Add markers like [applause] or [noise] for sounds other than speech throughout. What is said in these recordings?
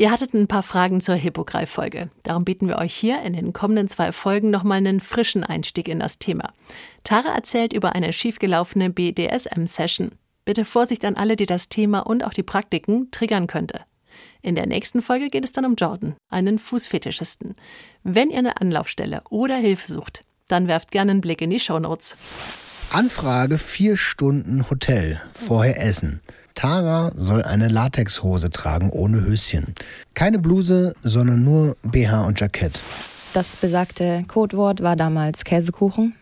Ihr hattet ein paar Fragen zur Hippogreif-Folge. Darum bieten wir euch hier in den kommenden zwei Folgen nochmal einen frischen Einstieg in das Thema. Tara erzählt über eine schiefgelaufene BDSM-Session. Bitte Vorsicht an alle, die das Thema und auch die Praktiken triggern könnte. In der nächsten Folge geht es dann um Jordan, einen Fußfetischisten. Wenn ihr eine Anlaufstelle oder Hilfe sucht, dann werft gerne einen Blick in die Shownotes. Anfrage vier Stunden Hotel, vorher Essen. Tara soll eine Latexhose tragen ohne Höschen. Keine Bluse, sondern nur BH und Jackett. Das besagte Codewort war damals Käsekuchen.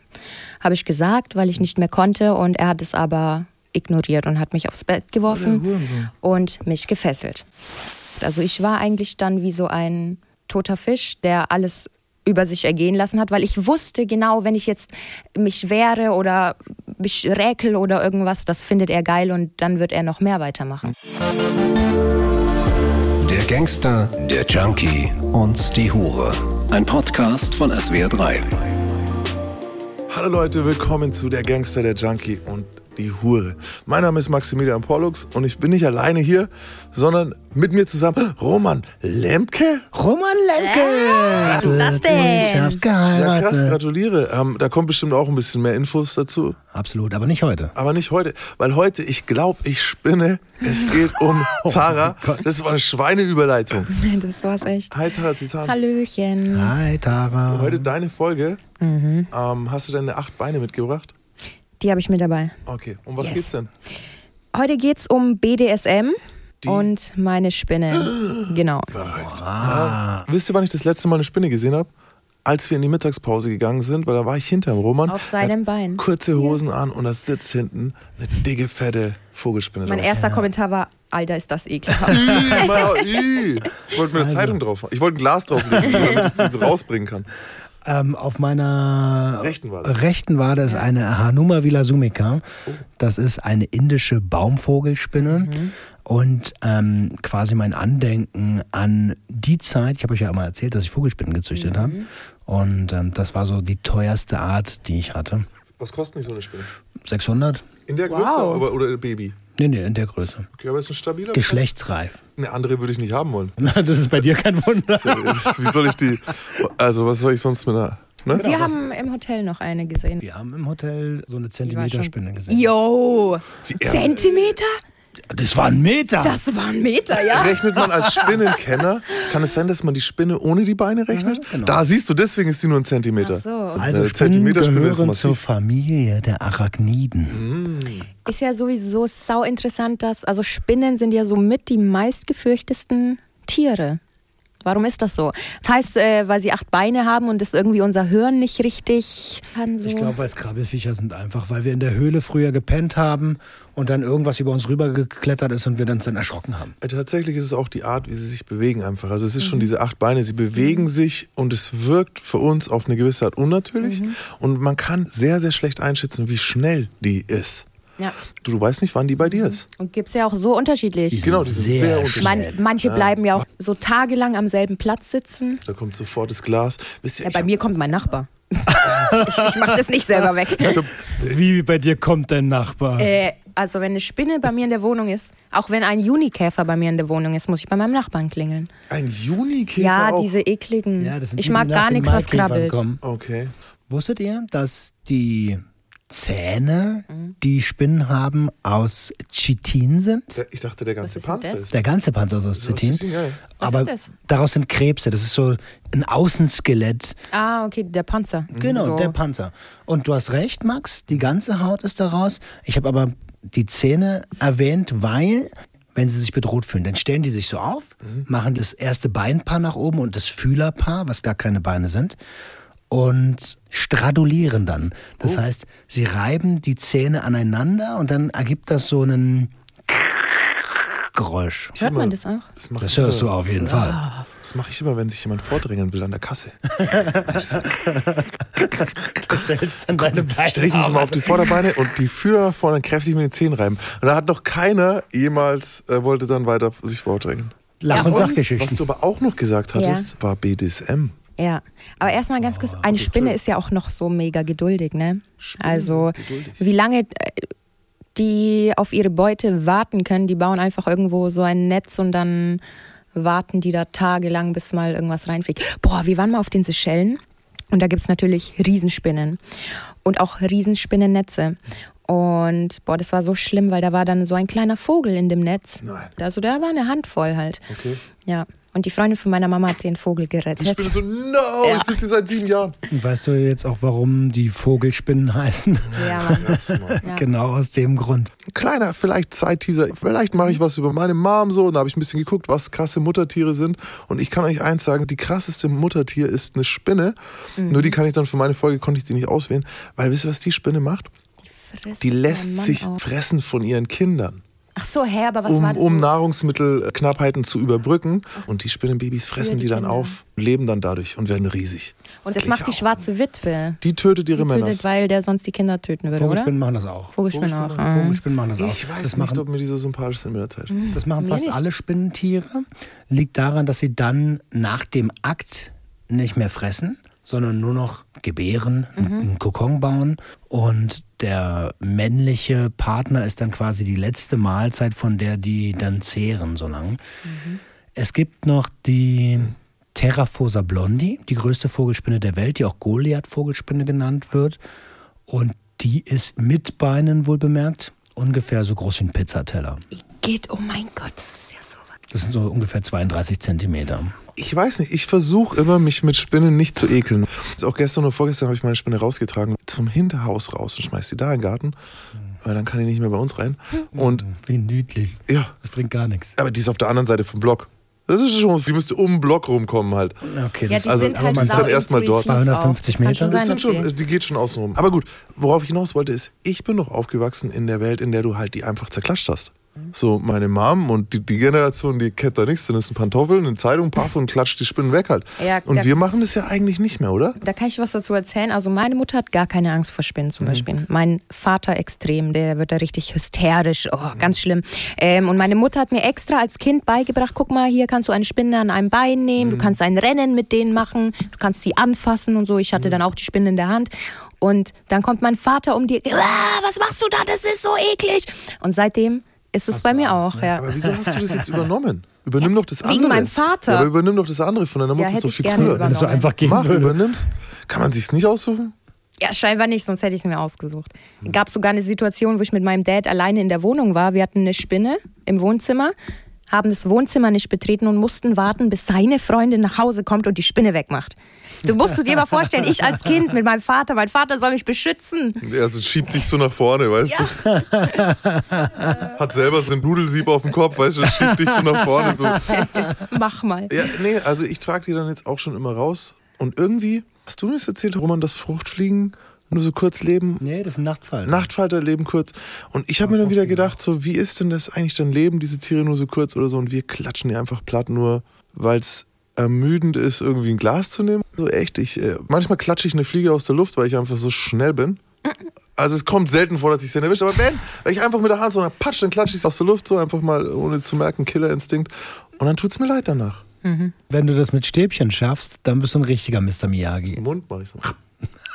Habe ich gesagt, weil ich nicht mehr konnte und er hat es aber ignoriert und hat mich aufs Bett geworfen und mich gefesselt. Also ich war eigentlich dann wie so ein toter Fisch, der alles über sich ergehen lassen hat, weil ich wusste genau, wenn ich jetzt mich wehre oder mich räkel oder irgendwas, das findet er geil und dann wird er noch mehr weitermachen. Der Gangster, der Junkie und die Hure. Ein Podcast von SWR3. Hallo Leute, willkommen zu Der Gangster, der Junkie und die Hure. Mein Name ist Maximilian Pollux und ich bin nicht alleine hier, sondern mit mir zusammen Roman Lemke. Roman Lemke! was ist das denn? Ich hab Ja, geheiratet. krass, gratuliere. Ähm, da kommt bestimmt auch ein bisschen mehr Infos dazu. Absolut, aber nicht heute. Aber nicht heute, weil heute, ich glaube, ich spinne. Es geht um [laughs] Tara. Das war eine Schweineüberleitung. [laughs] Das war's echt. Hi Tara Titan. Hallöchen. Hi, Tara. Heute deine Folge. Ähm, hast du deine acht Beine mitgebracht? Die habe ich mit dabei. Okay, um was Yes. geht's denn? Heute geht's um BDSM Die- und meine Spinne. [gasps] Genau. Verrückt. Ja. Wisst ihr, wann ich das letzte Mal eine Spinne gesehen habe? Als wir in die Mittagspause gegangen sind, weil da war ich hinterm Roman. Auf seinem Bein. Kurze Hosen an und da sitzt hinten eine dicke, fette Vogelspinne Mein drauf. erster Kommentar war, Alter, ist das ekelhaft. [laughs] Ich wollte mir eine Zeitung drauf Ich wollte ein Glas drauflegen, damit ich die so rausbringen kann. Ähm, auf meiner Rechten war das. rechten Wade ist eine Hanuma vilasumica. Das ist eine indische Baumvogelspinne. Und ähm, quasi mein Andenken an die Zeit, ich habe euch ja immer erzählt, dass ich Vogelspinnen gezüchtet habe. Und ähm, das war so die teuerste Art, die ich hatte. Was kostet nicht so eine Spinne? 600? In der Größe Wow. aber, oder Baby? Nee, nee, in der Größe. Okay, aber ist ein stabiler Geschlechtsreif. Eine andere würde ich nicht haben wollen. [laughs] das ist bei dir kein Wunder. Wie soll ich die. Also, was soll ich sonst mit einer. Ne? Wir haben im Hotel noch eine gesehen. Wir haben im Hotel so eine Zentimeterspinne gesehen. Yo! er- Zentimeter? Das war ein Meter. Das war ein Meter, ja. Rechnet man als Spinnenkenner, kann es sein, dass man die Spinne ohne die Beine rechnet? genau. Da siehst du, deswegen ist die nur ein Zentimeter. Ach so. Also Zentimeterspinne ist gehören zur Familie der Arachniden. Ist ja sowieso sau interessant, dass, also Spinnen sind ja somit die meistgefürchtesten Tiere. Warum ist das so? Das heißt, äh, weil sie acht Beine haben und das irgendwie unser Hirn nicht richtig kann so. Ich glaube, weil es Krabbelfiecher sind einfach, weil wir in der Höhle früher gepennt haben und dann irgendwas über uns rübergeklettert ist und wir uns dann erschrocken haben. Äh, Tatsächlich ist es auch die Art, wie sie sich bewegen einfach. Also es ist Mhm. schon diese acht Beine, sie bewegen sich und es wirkt für uns auf eine gewisse Art unnatürlich. Mhm. Und man kann sehr, sehr schlecht einschätzen, wie schnell die ist. Ja. Du, du weißt nicht, wann die bei dir ist. Und gibt es ja auch so unterschiedlich. Genau, die sind sehr, Sehr unterschiedlich. Man, manche bleiben ja auch so tagelang am selben Platz sitzen. Da kommt sofort das Glas. Wisst ihr, Ja, bei mir kommt mein Nachbar. [laughs] ich ich mache das nicht selber weg. hab, Wie bei dir kommt dein Nachbar? Äh, also wenn eine Spinne bei mir in der Wohnung ist, auch wenn ein Junikäfer bei mir in der Wohnung ist, muss ich bei meinem Nachbarn klingeln. ein Junikäfer Ja, auch. diese ekligen. Ja, das sind ich die, mag die gar nichts, was krabbelt. kommen. Okay. Wusstet ihr, dass die Zähne, Mhm. die Spinnen haben, aus Chitin sind? Der- Ich dachte, der ganze ist Panzer ist. Der ganze Panzer ist aus Chitin. Chitin, ja, Aber ist das? daraus sind Krebse. Das ist so ein Außenskelett. Ah, okay, der Panzer. Genau, so. der Panzer. Und du hast recht, Max, die ganze Haut ist daraus. Ich habe aber die Zähne erwähnt, weil, wenn sie sich bedroht fühlen, dann stellen die sich so auf, machen das erste Beinpaar nach oben und das Fühlerpaar, was gar keine Beine sind, und stradulieren dann. Das heißt, sie reiben die Zähne aneinander und dann ergibt das so einen Geräusch. Hört man das auch? Das mache Das hörst du auf jeden Fall. das mach ich immer, wenn sich jemand vordrängen will an der Kasse. [laughs] [laughs] Stellst dann deine Beine Stelle ich mich immer auf die Vorderbeine und die Fühler nach vorne kräftig mit den Zähnen reiben. Und da hat noch keiner jemals äh, wollte dann weiter sich vordrängen. Lach- Ja, und und? Sachgeschichten. Was du aber auch noch gesagt hattest, war BDSM. Ja, aber erstmal ganz kurz, eine Spinne ist ja auch noch so mega geduldig, ne? also, geduldig. wie lange äh, die auf ihre Beute warten können, die bauen einfach irgendwo so ein Netz und dann warten die da tagelang, bis mal irgendwas reinfliegt. Boah, wir waren mal auf den Seychellen und da gibt es natürlich Riesenspinnen und auch Riesenspinnennetze. Und boah, das war so schlimm, weil da war dann so ein kleiner Vogel in dem Netz. Nein. Also da war eine Handvoll halt. Okay. Ja. Und die Freundin von meiner Mama hat den Vogel gerettet. Ich bin so, no, Ja. ich sitze seit sieben Jahren. Und weißt du jetzt auch, warum die Vogelspinnen heißen? Ja. [laughs] Ja. Genau aus dem Grund. Kleiner, vielleicht Zeitteaser. Vielleicht mache ich was über meine Mom so. Und da habe ich ein bisschen geguckt, was krasse Muttertiere sind. Und ich kann euch eins sagen: Die krasseste Muttertier ist eine Spinne. Mhm. Nur die kann ich dann für meine Folge, konnte ich die nicht auswählen. Weil wisst ihr, was die Spinne macht? Die mein lässt sich auf. fressen von ihren Kindern. Ach so, hä, aber was war um, das? um so? Nahrungsmittelknappheiten zu überbrücken. Und die Spinnenbabys fressen die die dann auf, leben dann dadurch und werden riesig. Und das Ich macht die auch. schwarze Witwe. Die tötet ihre Die Männer. tötet, weil der sonst die Kinder töten würde, oder? Vogelspinnen machen das auch. Vogelspinnen auch. Vogelspinnen, ah. Vogelspinnen machen das auch. Ich weiß das nicht, machen, ob mir die so sympathisch sind mit der Zeit. das machen fast nicht. alle Spinnentiere. Liegt daran, dass sie dann nach dem Akt nicht mehr fressen, sondern nur noch gebären, einen Kokon bauen. Und der männliche Partner ist dann quasi die letzte Mahlzeit, von der die dann zehren so lang. Es gibt noch die Terraphosa blondi, die größte Vogelspinne der Welt, die auch Goliath-Vogelspinne genannt wird. Und die ist mit Beinen wohl bemerkt, ungefähr so groß wie ein Pizzateller. Geht, oh mein Gott, das ist. Das sind so ungefähr 32 Zentimeter. Ich weiß nicht, ich versuche immer, mich mit Spinnen nicht zu ekeln. Auch gestern oder vorgestern habe ich meine Spinne rausgetragen, zum Hinterhaus raus und schmeiß die da in den Garten. Weil dann kann die nicht mehr bei uns rein. Und Wie niedlich. ja, Das bringt gar nichts. aber die ist auf der anderen Seite vom Block. Das ist schon, die müsste um den Block rumkommen halt. Okay, Ja, das die Also, sind aber halt man ist dann erst mal dort. intuitiv 250 auch. Das kann schon Meter. sein, Das sind schon, die- die geht schon außen rum. Aber gut, worauf ich hinaus wollte, ist, ich bin doch aufgewachsen in der Welt, in der du halt die einfach zerklatscht hast. So, meine Mom und die, die Generation, die kennt da nichts, dann ist ein Pantoffeln, eine Zeitung, Paff und klatscht die Spinnen weg halt. Ja, und wir machen das ja eigentlich nicht mehr, oder? Da kann ich was dazu erzählen. Also meine Mutter hat gar keine Angst vor Spinnen Mhm. zum Beispiel. Mein Vater extrem, der wird da richtig hysterisch. Oh, Mhm. ganz schlimm. Ähm, und meine Mutter hat mir extra als Kind beigebracht, guck mal, hier kannst du eine Spinne an einem Bein nehmen, Mhm. du kannst ein Rennen mit denen machen, du kannst sie anfassen und so. Ich Mhm. hatte dann auch die Spinne in der Hand. Und dann kommt mein Vater um die, ah, was machst du da? Das ist so eklig. Und seitdem ist es bei mir auch. Ja. Aber wieso hast du das jetzt übernommen? Übernimm doch das Wegen andere. meinem Vater. Ja, aber übernimm doch das andere von deiner Mutter, Ja, ist doch hätte ich viel gerne früher. übernommen. Wenn es so einfach gehen Mach, würde. übernimm's. Kann man sich's nicht aussuchen? Ja, scheinbar nicht, sonst hätte ich es mir ausgesucht. Gab sogar eine Situation, wo ich mit meinem Dad alleine in der Wohnung war. Wir hatten eine Spinne im Wohnzimmer, haben das Wohnzimmer nicht betreten und mussten warten, bis seine Freundin nach Hause kommt und die Spinne wegmacht. Du musst dir mal vorstellen, ich als Kind mit meinem Vater, mein Vater soll mich beschützen. Also schiebt dich so nach vorne, weißt du? Hat selber so ein Nudelsieb auf dem Kopf, weißt du, schiebt dich so nach vorne. So. Mach mal. Ja, nee, also ich trage die dann jetzt auch schon immer raus. Und irgendwie, hast du mir das erzählt, Roman, dass Fruchtfliegen nur so kurz leben? Nee, das ist ein Nachtfall. Nachtfalter leben kurz. Und ich habe mir dann wieder gedacht, so wie ist denn das eigentlich dann Leben, diese Tiere nur so kurz oder so und wir klatschen die einfach platt nur, weil es ermüdend ist, irgendwie ein Glas zu nehmen. So echt, ich, äh, manchmal klatsche ich eine Fliege aus der Luft, weil ich einfach so schnell bin. Also es kommt selten vor, dass ich sie erwische, aber wenn, wenn ich einfach mit der Hand so patsch, dann klatsche ich es aus der Luft, so einfach mal, ohne zu merken, Killerinstinkt. Und dann tut es mir leid danach. Wenn du das mit Stäbchen schaffst, dann bist du ein richtiger Mr. Miyagi. Im Mund mache ich so.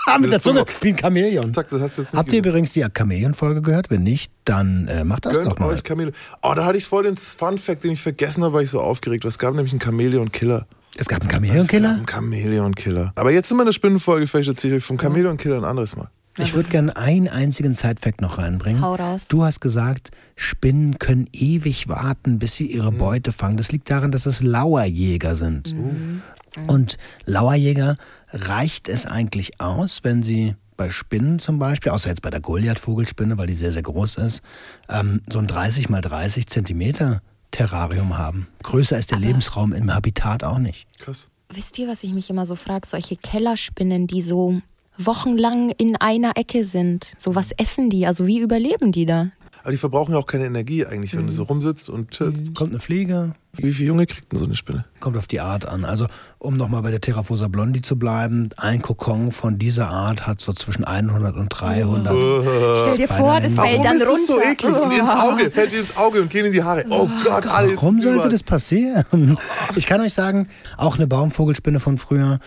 Ah, mit der Zunge, Zunge. wie ein Chamäleon. Zack, das hast du jetzt nicht Habt ihr gesehen. übrigens die Chamäleon-Folge gehört? Wenn nicht, dann äh, macht das doch Gönnt mal. euch Chameleon. Oh, da hatte ich voll den Fun-Fact, den ich vergessen habe, weil ich so aufgeregt war. Es gab nämlich einen Chameleon-Killer. Es gab einen Es gab Chamäleon-Killer? einen Chameleon-Killer. Aber jetzt sind wir in der Spinnenfolge, vielleicht erzähle ich euch vom Chameleon-Killer ein anderes Mal. Ich würde gerne einen einzigen Side-Fact noch reinbringen. Hau raus. Du hast gesagt, Spinnen können ewig warten, bis sie Mhm. ihre Beute fangen. Das liegt daran, dass es Lauerjäger sind. Mhm. Und Lauerjäger reicht es eigentlich aus, wenn sie bei Spinnen zum Beispiel, außer jetzt bei der Goliath-Vogelspinne, weil die sehr, sehr groß ist, ähm, so ein 30 mal 30 Zentimeter Terrarium haben. Größer ist der Lebensraum im Habitat auch nicht. Krass. Wisst ihr, was ich mich immer so frage? Solche Kellerspinnen, die so wochenlang in einer Ecke sind. So was essen die? Also wie überleben die da? Aber die verbrauchen ja auch keine Energie eigentlich, wenn du so rumsitzt und chillst. Kommt eine Fliege, Wie viele Junge kriegt denn so eine Spinne? Kommt auf die Art an. Also, um nochmal bei der Terraphosa blondi zu bleiben, ein Kokon von dieser Art hat so zwischen 100 und 300. Stell dir vor, das Warum fällt dann ist das so runter. eklig? Und ins Auge, fällt dir ins Auge und gehen in die Haare. Oh Gott, alles. Warum sollte überall. das passieren? [laughs] Ich kann euch sagen, auch eine Baumvogelspinne von früher,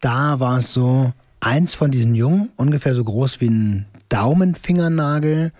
da war es so, eins von diesen Jungen, ungefähr so groß wie ein Daumenfingernagel,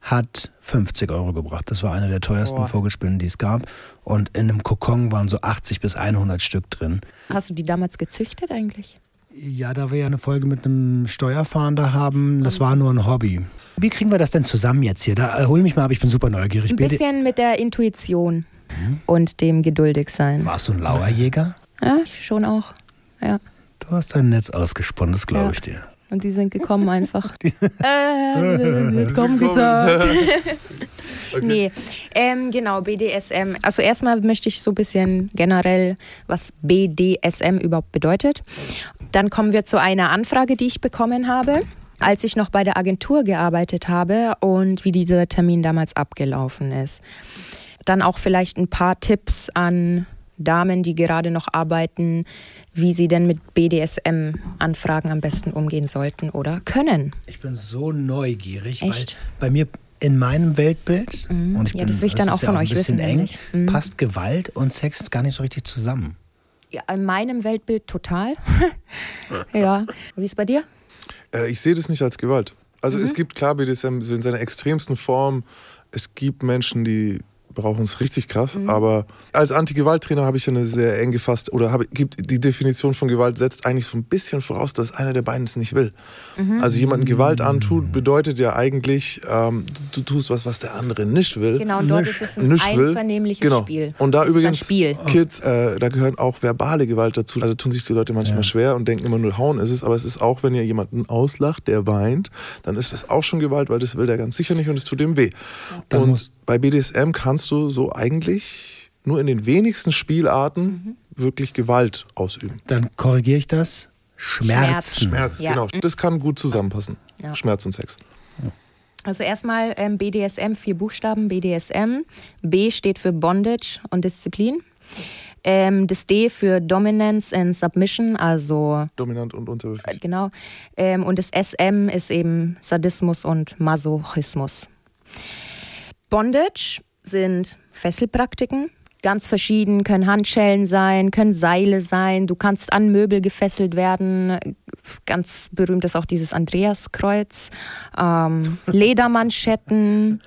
hat 50 Euro gebracht. Das war eine der teuersten Boah. Vogelspinnen, die es gab. Und in einem Kokon waren so 80 bis 100 Stück drin. Hast du die damals gezüchtet eigentlich? Ja, da wir ja eine Folge mit einem Steuerfahnder haben, das war nur ein Hobby. Wie kriegen wir das denn zusammen jetzt hier? Da äh, hol mich mal ab, ich bin super neugierig. Ein bisschen mit der Intuition mhm. und dem Geduldigsein. Warst du ein Lauerjäger? Ja, schon auch. Ja. Du hast dein Netz ausgesponnen, das glaube ja. ich dir. Und die sind gekommen einfach. [laughs] äh, [laughs] komm gesagt. [laughs] okay. Nee, ähm, genau, BDSM. Also erstmal möchte ich so ein bisschen generell, was BDSM überhaupt bedeutet. Dann kommen wir zu einer Anfrage, die ich bekommen habe, als ich noch bei der Agentur gearbeitet habe und wie dieser Termin damals abgelaufen ist. Dann auch vielleicht ein paar Tipps an Damen, die gerade noch arbeiten, wie sie denn mit BDSM-Anfragen am besten umgehen sollten oder können. Ich bin so neugierig, Echt? weil bei mir in meinem Weltbild, mhm. und ich ja, bin, das will ich dann auch von ja euch wissen, eng, mhm. passt Gewalt und Sex gar nicht so richtig zusammen. Ja, in meinem Weltbild total. [laughs] ja. Wie ist es bei dir? Äh, ich sehe das nicht als Gewalt. Also mhm. es gibt klar BDSM in seiner extremsten Form. Es gibt Menschen, die brauchen es richtig krass. Mhm. Aber als Anti-Gewalt-Trainer habe ich eine sehr eng gefasst oder habe, gibt die Definition von Gewalt setzt eigentlich so ein bisschen voraus, dass einer der beiden es nicht will. Mhm. Also jemanden Gewalt antut, bedeutet ja eigentlich, ähm, du, du, tust was, was der andere nicht will. Genau, und dort nicht, ist es ein einvernehmliches genau. Spiel. Und da das übrigens, Kids, äh, da gehören auch verbale Gewalt dazu. Also tun sich die Leute manchmal ja. schwer und denken immer nur, hauen ist es. Aber es ist auch, wenn ihr jemanden auslacht, der weint, dann ist das auch schon Gewalt, weil das will der ganz sicher nicht und es tut ihm weh. Ja. Und bei BDSM kannst du so eigentlich nur in den wenigsten Spielarten mhm. wirklich Gewalt ausüben. Dann korrigiere ich das. Schmerz. Schmerz, ja. genau. Das kann gut zusammenpassen. Ja. Schmerz und Sex. Also erstmal ähm, BDSM, vier Buchstaben BDSM. B steht für Bondage und Disziplin. Ähm, das D für Dominance and Submission, also dominant und unterwürfig. Äh, genau. Ähm, und das SM ist eben Sadismus und Masochismus. Bondage sind Fesselpraktiken. Ganz verschieden, können Handschellen sein, können Seile sein. Du kannst an Möbel gefesselt werden. Ganz berühmt ist auch dieses Andreaskreuz. Ähm, [laughs] Ledermanschetten.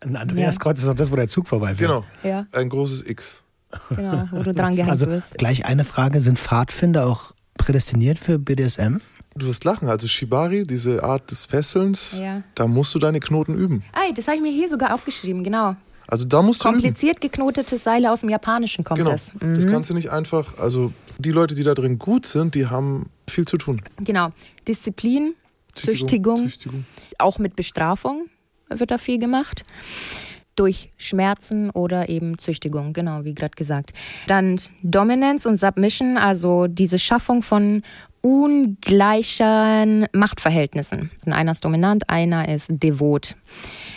Ein Andreaskreuz ja. ist auch das, wo der Zug vorbeifährt. Genau. Ja. Ein großes X. Genau, wo du [laughs] dran gehängt also, wirst. Gleich eine Frage: Sind Pfadfinder auch prädestiniert für BDSM? Du wirst lachen. Also Shibari, diese Art des Fesselns, ja. da musst du deine Knoten üben. Ei, das habe ich mir hier sogar aufgeschrieben, genau. Also da musst du Kompliziert üben. geknotete Seile aus dem Japanischen kommt genau. das. Mhm. Das kannst du nicht einfach, also die Leute, die da drin gut sind, die haben viel zu tun. Genau. Disziplin, Züchtigung, Züchtigung, Züchtigung. auch mit Bestrafung wird da viel gemacht durch Schmerzen oder eben Züchtigung, genau, wie gerade gesagt. Dann Dominance und Submission, also diese Schaffung von ungleichen Machtverhältnissen. Einer ist dominant, einer ist devot.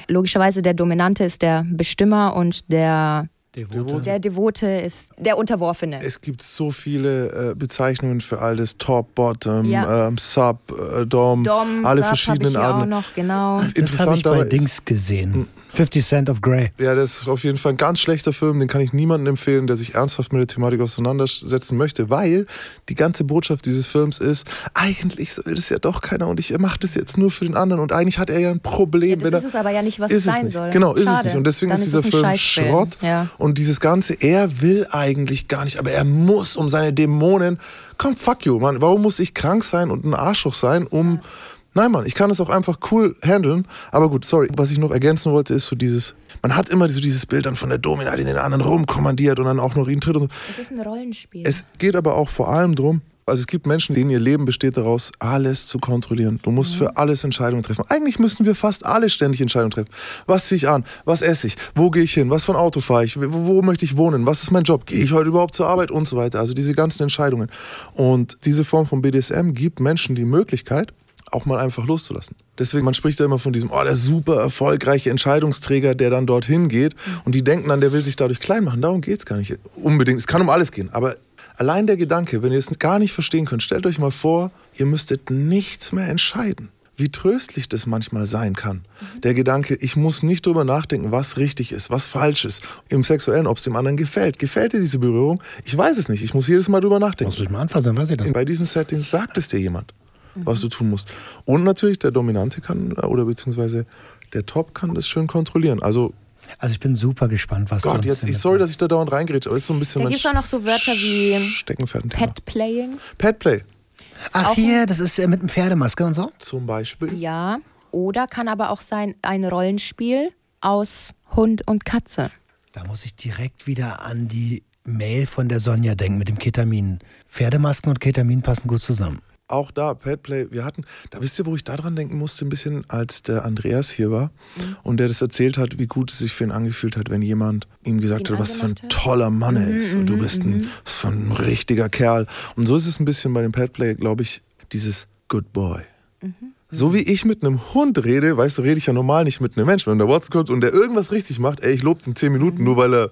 Logischerweise der Dominante ist der Bestimmer und der Devote. Der Devote ist der Unterworfene. Es gibt so viele äh, Bezeichnungen für alles: Top, Bottom, ja. ähm, Sub, äh, Dom, Dom, alle Sub verschiedenen Arten. Genau. Das habe ich bei Dings gesehen. Hm. 50 Cent of Grey. Ja, das ist auf jeden Fall ein ganz schlechter Film. Den kann ich niemandem empfehlen, der sich ernsthaft mit der Thematik auseinandersetzen möchte, weil die ganze Botschaft dieses Films ist, eigentlich will das ja doch keiner und ich mache das jetzt nur für den anderen und eigentlich hat er ja ein Problem. Ja, das ist es aber ja nicht, was es sein nicht. soll. Genau, ist Schade. es nicht. Und deswegen Dann ist dieser Film Schrott. Ja. Und dieses Ganze, er will eigentlich gar nicht, aber er muss um seine Dämonen. Komm, fuck you, Mann. Warum muss ich krank sein und ein Arschloch sein, um... Ja Nein, Mann, ich kann es auch einfach cool handeln. Aber gut, sorry. Was ich noch ergänzen wollte, ist so dieses, man hat immer so dieses Bild dann von der Domina, die den anderen rumkommandiert und dann auch noch ihn tritt und so. Es ist ein Rollenspiel. Es geht aber auch vor allem darum, also es gibt Menschen, denen ihr Leben besteht daraus, alles zu kontrollieren. Du musst mhm. für alles Entscheidungen treffen. Eigentlich müssen wir fast alle ständig Entscheidungen treffen. Was ziehe ich an? Was esse ich? Wo gehe ich hin? Was für ein Auto fahre ich? Wo, wo möchte ich wohnen? Was ist mein Job? Gehe ich heute überhaupt zur Arbeit? Und so weiter. Also diese ganzen Entscheidungen. Und diese Form von BDSM gibt Menschen die Möglichkeit, auch mal einfach loszulassen. Deswegen, man spricht ja immer von diesem, oh, der super erfolgreiche Entscheidungsträger, der dann dorthin geht und die denken dann, der will sich dadurch klein machen. Darum geht es gar nicht unbedingt. Es kann um alles gehen, aber allein der Gedanke, wenn ihr es gar nicht verstehen könnt, stellt euch mal vor, ihr müsstet nichts mehr entscheiden. Wie tröstlich das manchmal sein kann. Mhm. Der Gedanke, ich muss nicht drüber nachdenken, was richtig ist, was falsch ist. Im Sexuellen, ob es dem anderen gefällt. Gefällt dir diese Berührung? Ich weiß es nicht. Ich muss jedes Mal drüber nachdenken. Muss ich mal anfassen, weiß ich das. Bei diesem Setting sagt es dir jemand was du tun musst. Und natürlich der Dominante kann oder beziehungsweise der Top kann das schön kontrollieren. Also Also ich bin super gespannt, was du Gott, uns jetzt, ich sorry, dass ich da dauernd reingrätsche, aber ist so ein bisschen Da gibt es auch noch so Wörter wie Steckenpferd. Pet-Playing. Petplay Ach hier, das ist äh, mit einem Pferdemaske und so? zum Beispiel. Ja. Oder kann aber auch sein ein Rollenspiel aus Hund und Katze. Da muss ich direkt wieder an die Mail von der Sonja denken mit dem Ketamin. Pferdemasken und Ketamin passen gut zusammen. Auch da, Petplay, wir hatten, da wisst ihr, wo ich daran denken musste, ein bisschen, als der Andreas hier war Mhm. und der das erzählt hat, wie gut es sich für ihn angefühlt hat, wenn jemand ihm gesagt Ihn hat, was für ein hat? toller Mann er Mhm, ist und du bist ein, was für ein richtiger Kerl. Und so ist es ein bisschen bei dem Petplay, glaube ich, dieses Good Boy. Mhm. So wie ich mit einem Hund rede, weißt du, rede ich ja normal nicht mit einem Menschen. Wenn der Watson kommt und der irgendwas richtig macht, ey, ich lobe ihn 10 Minuten, nur weil er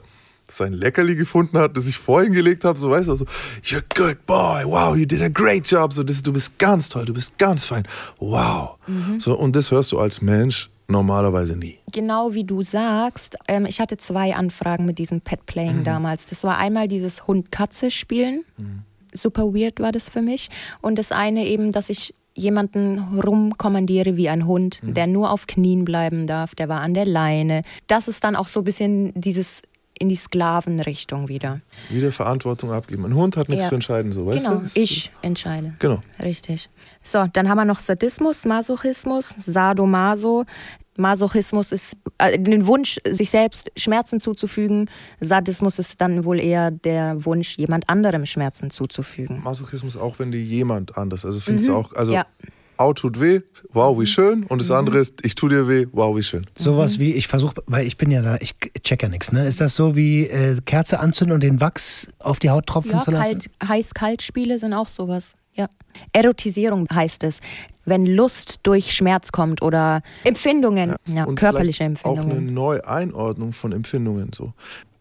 sein Leckerli gefunden hat, das ich vorhin gelegt habe, so weißt du, so, you're a good boy, wow, you did a great job, so, das, du bist ganz toll, du bist ganz fein, wow. So, und das hörst du als Mensch normalerweise nie. Genau wie du sagst, ähm, ich hatte zwei Anfragen mit diesem Mhm. Pet-Playing damals. Das war einmal dieses Hund-Katze-Spielen. Mhm. Super weird war das für mich. Und das eine eben, dass ich jemanden rumkommandiere wie ein Hund, Mhm. der nur auf Knien bleiben darf, der war an der Leine. Das ist dann auch so ein bisschen dieses in die Sklavenrichtung wieder. Wieder Verantwortung abgeben. Ein Hund hat nichts Ja. zu entscheiden, so, weißt genau, du? Das- ich entscheide. Genau. Richtig. So, dann haben wir noch Sadismus, Masochismus, Sadomaso. Masochismus ist äh, den Wunsch, sich selbst Schmerzen zuzufügen. Sadismus ist dann wohl eher der Wunsch, jemand anderem Schmerzen zuzufügen. Masochismus auch, wenn dir jemand anders, also findest du auch, also Ja. Au tut weh, wow, wie schön. Und das andere ist, ich tu dir weh, wow, wie schön. Sowas wie, ich versuche, weil ich bin ja da, ich check ja nichts, ne? Ist das so wie äh, Kerze anzünden und den Wachs auf die Haut tropfen Ja, zu lassen? kalt, heiß-kalt-Spiele sind auch sowas. Ja. Erotisierung heißt es, wenn Lust durch Schmerz kommt oder Empfindungen, ja, Und körperliche vielleicht Auch eine Empfindungen. Neueinordnung von Empfindungen. So.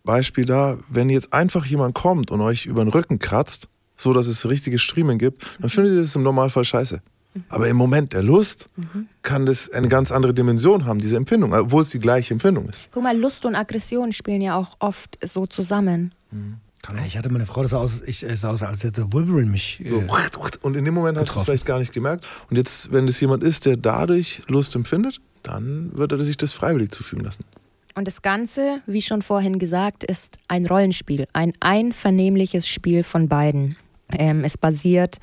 Beispiel da, wenn jetzt einfach jemand kommt und euch über den Rücken kratzt, so dass es richtige Striemen gibt, dann findet ihr das im Normalfall scheiße. Aber im Moment der Lust kann das eine ganz andere Dimension haben, diese Empfindung, obwohl es die gleiche Empfindung ist. Guck mal, Lust und Aggression spielen ja auch oft so zusammen. Ja, Ich hatte meine Frau, das sah aus, ich, es sah aus als hätte Wolverine mich. So, Äh, und in dem Moment hast du es vielleicht gar nicht gemerkt. Und jetzt, wenn es jemand ist, der dadurch Lust empfindet, dann wird er sich das freiwillig zufügen lassen. Und das Ganze, wie schon vorhin gesagt, ist ein Rollenspiel, ein einvernehmliches Spiel von beiden. Ähm, es basiert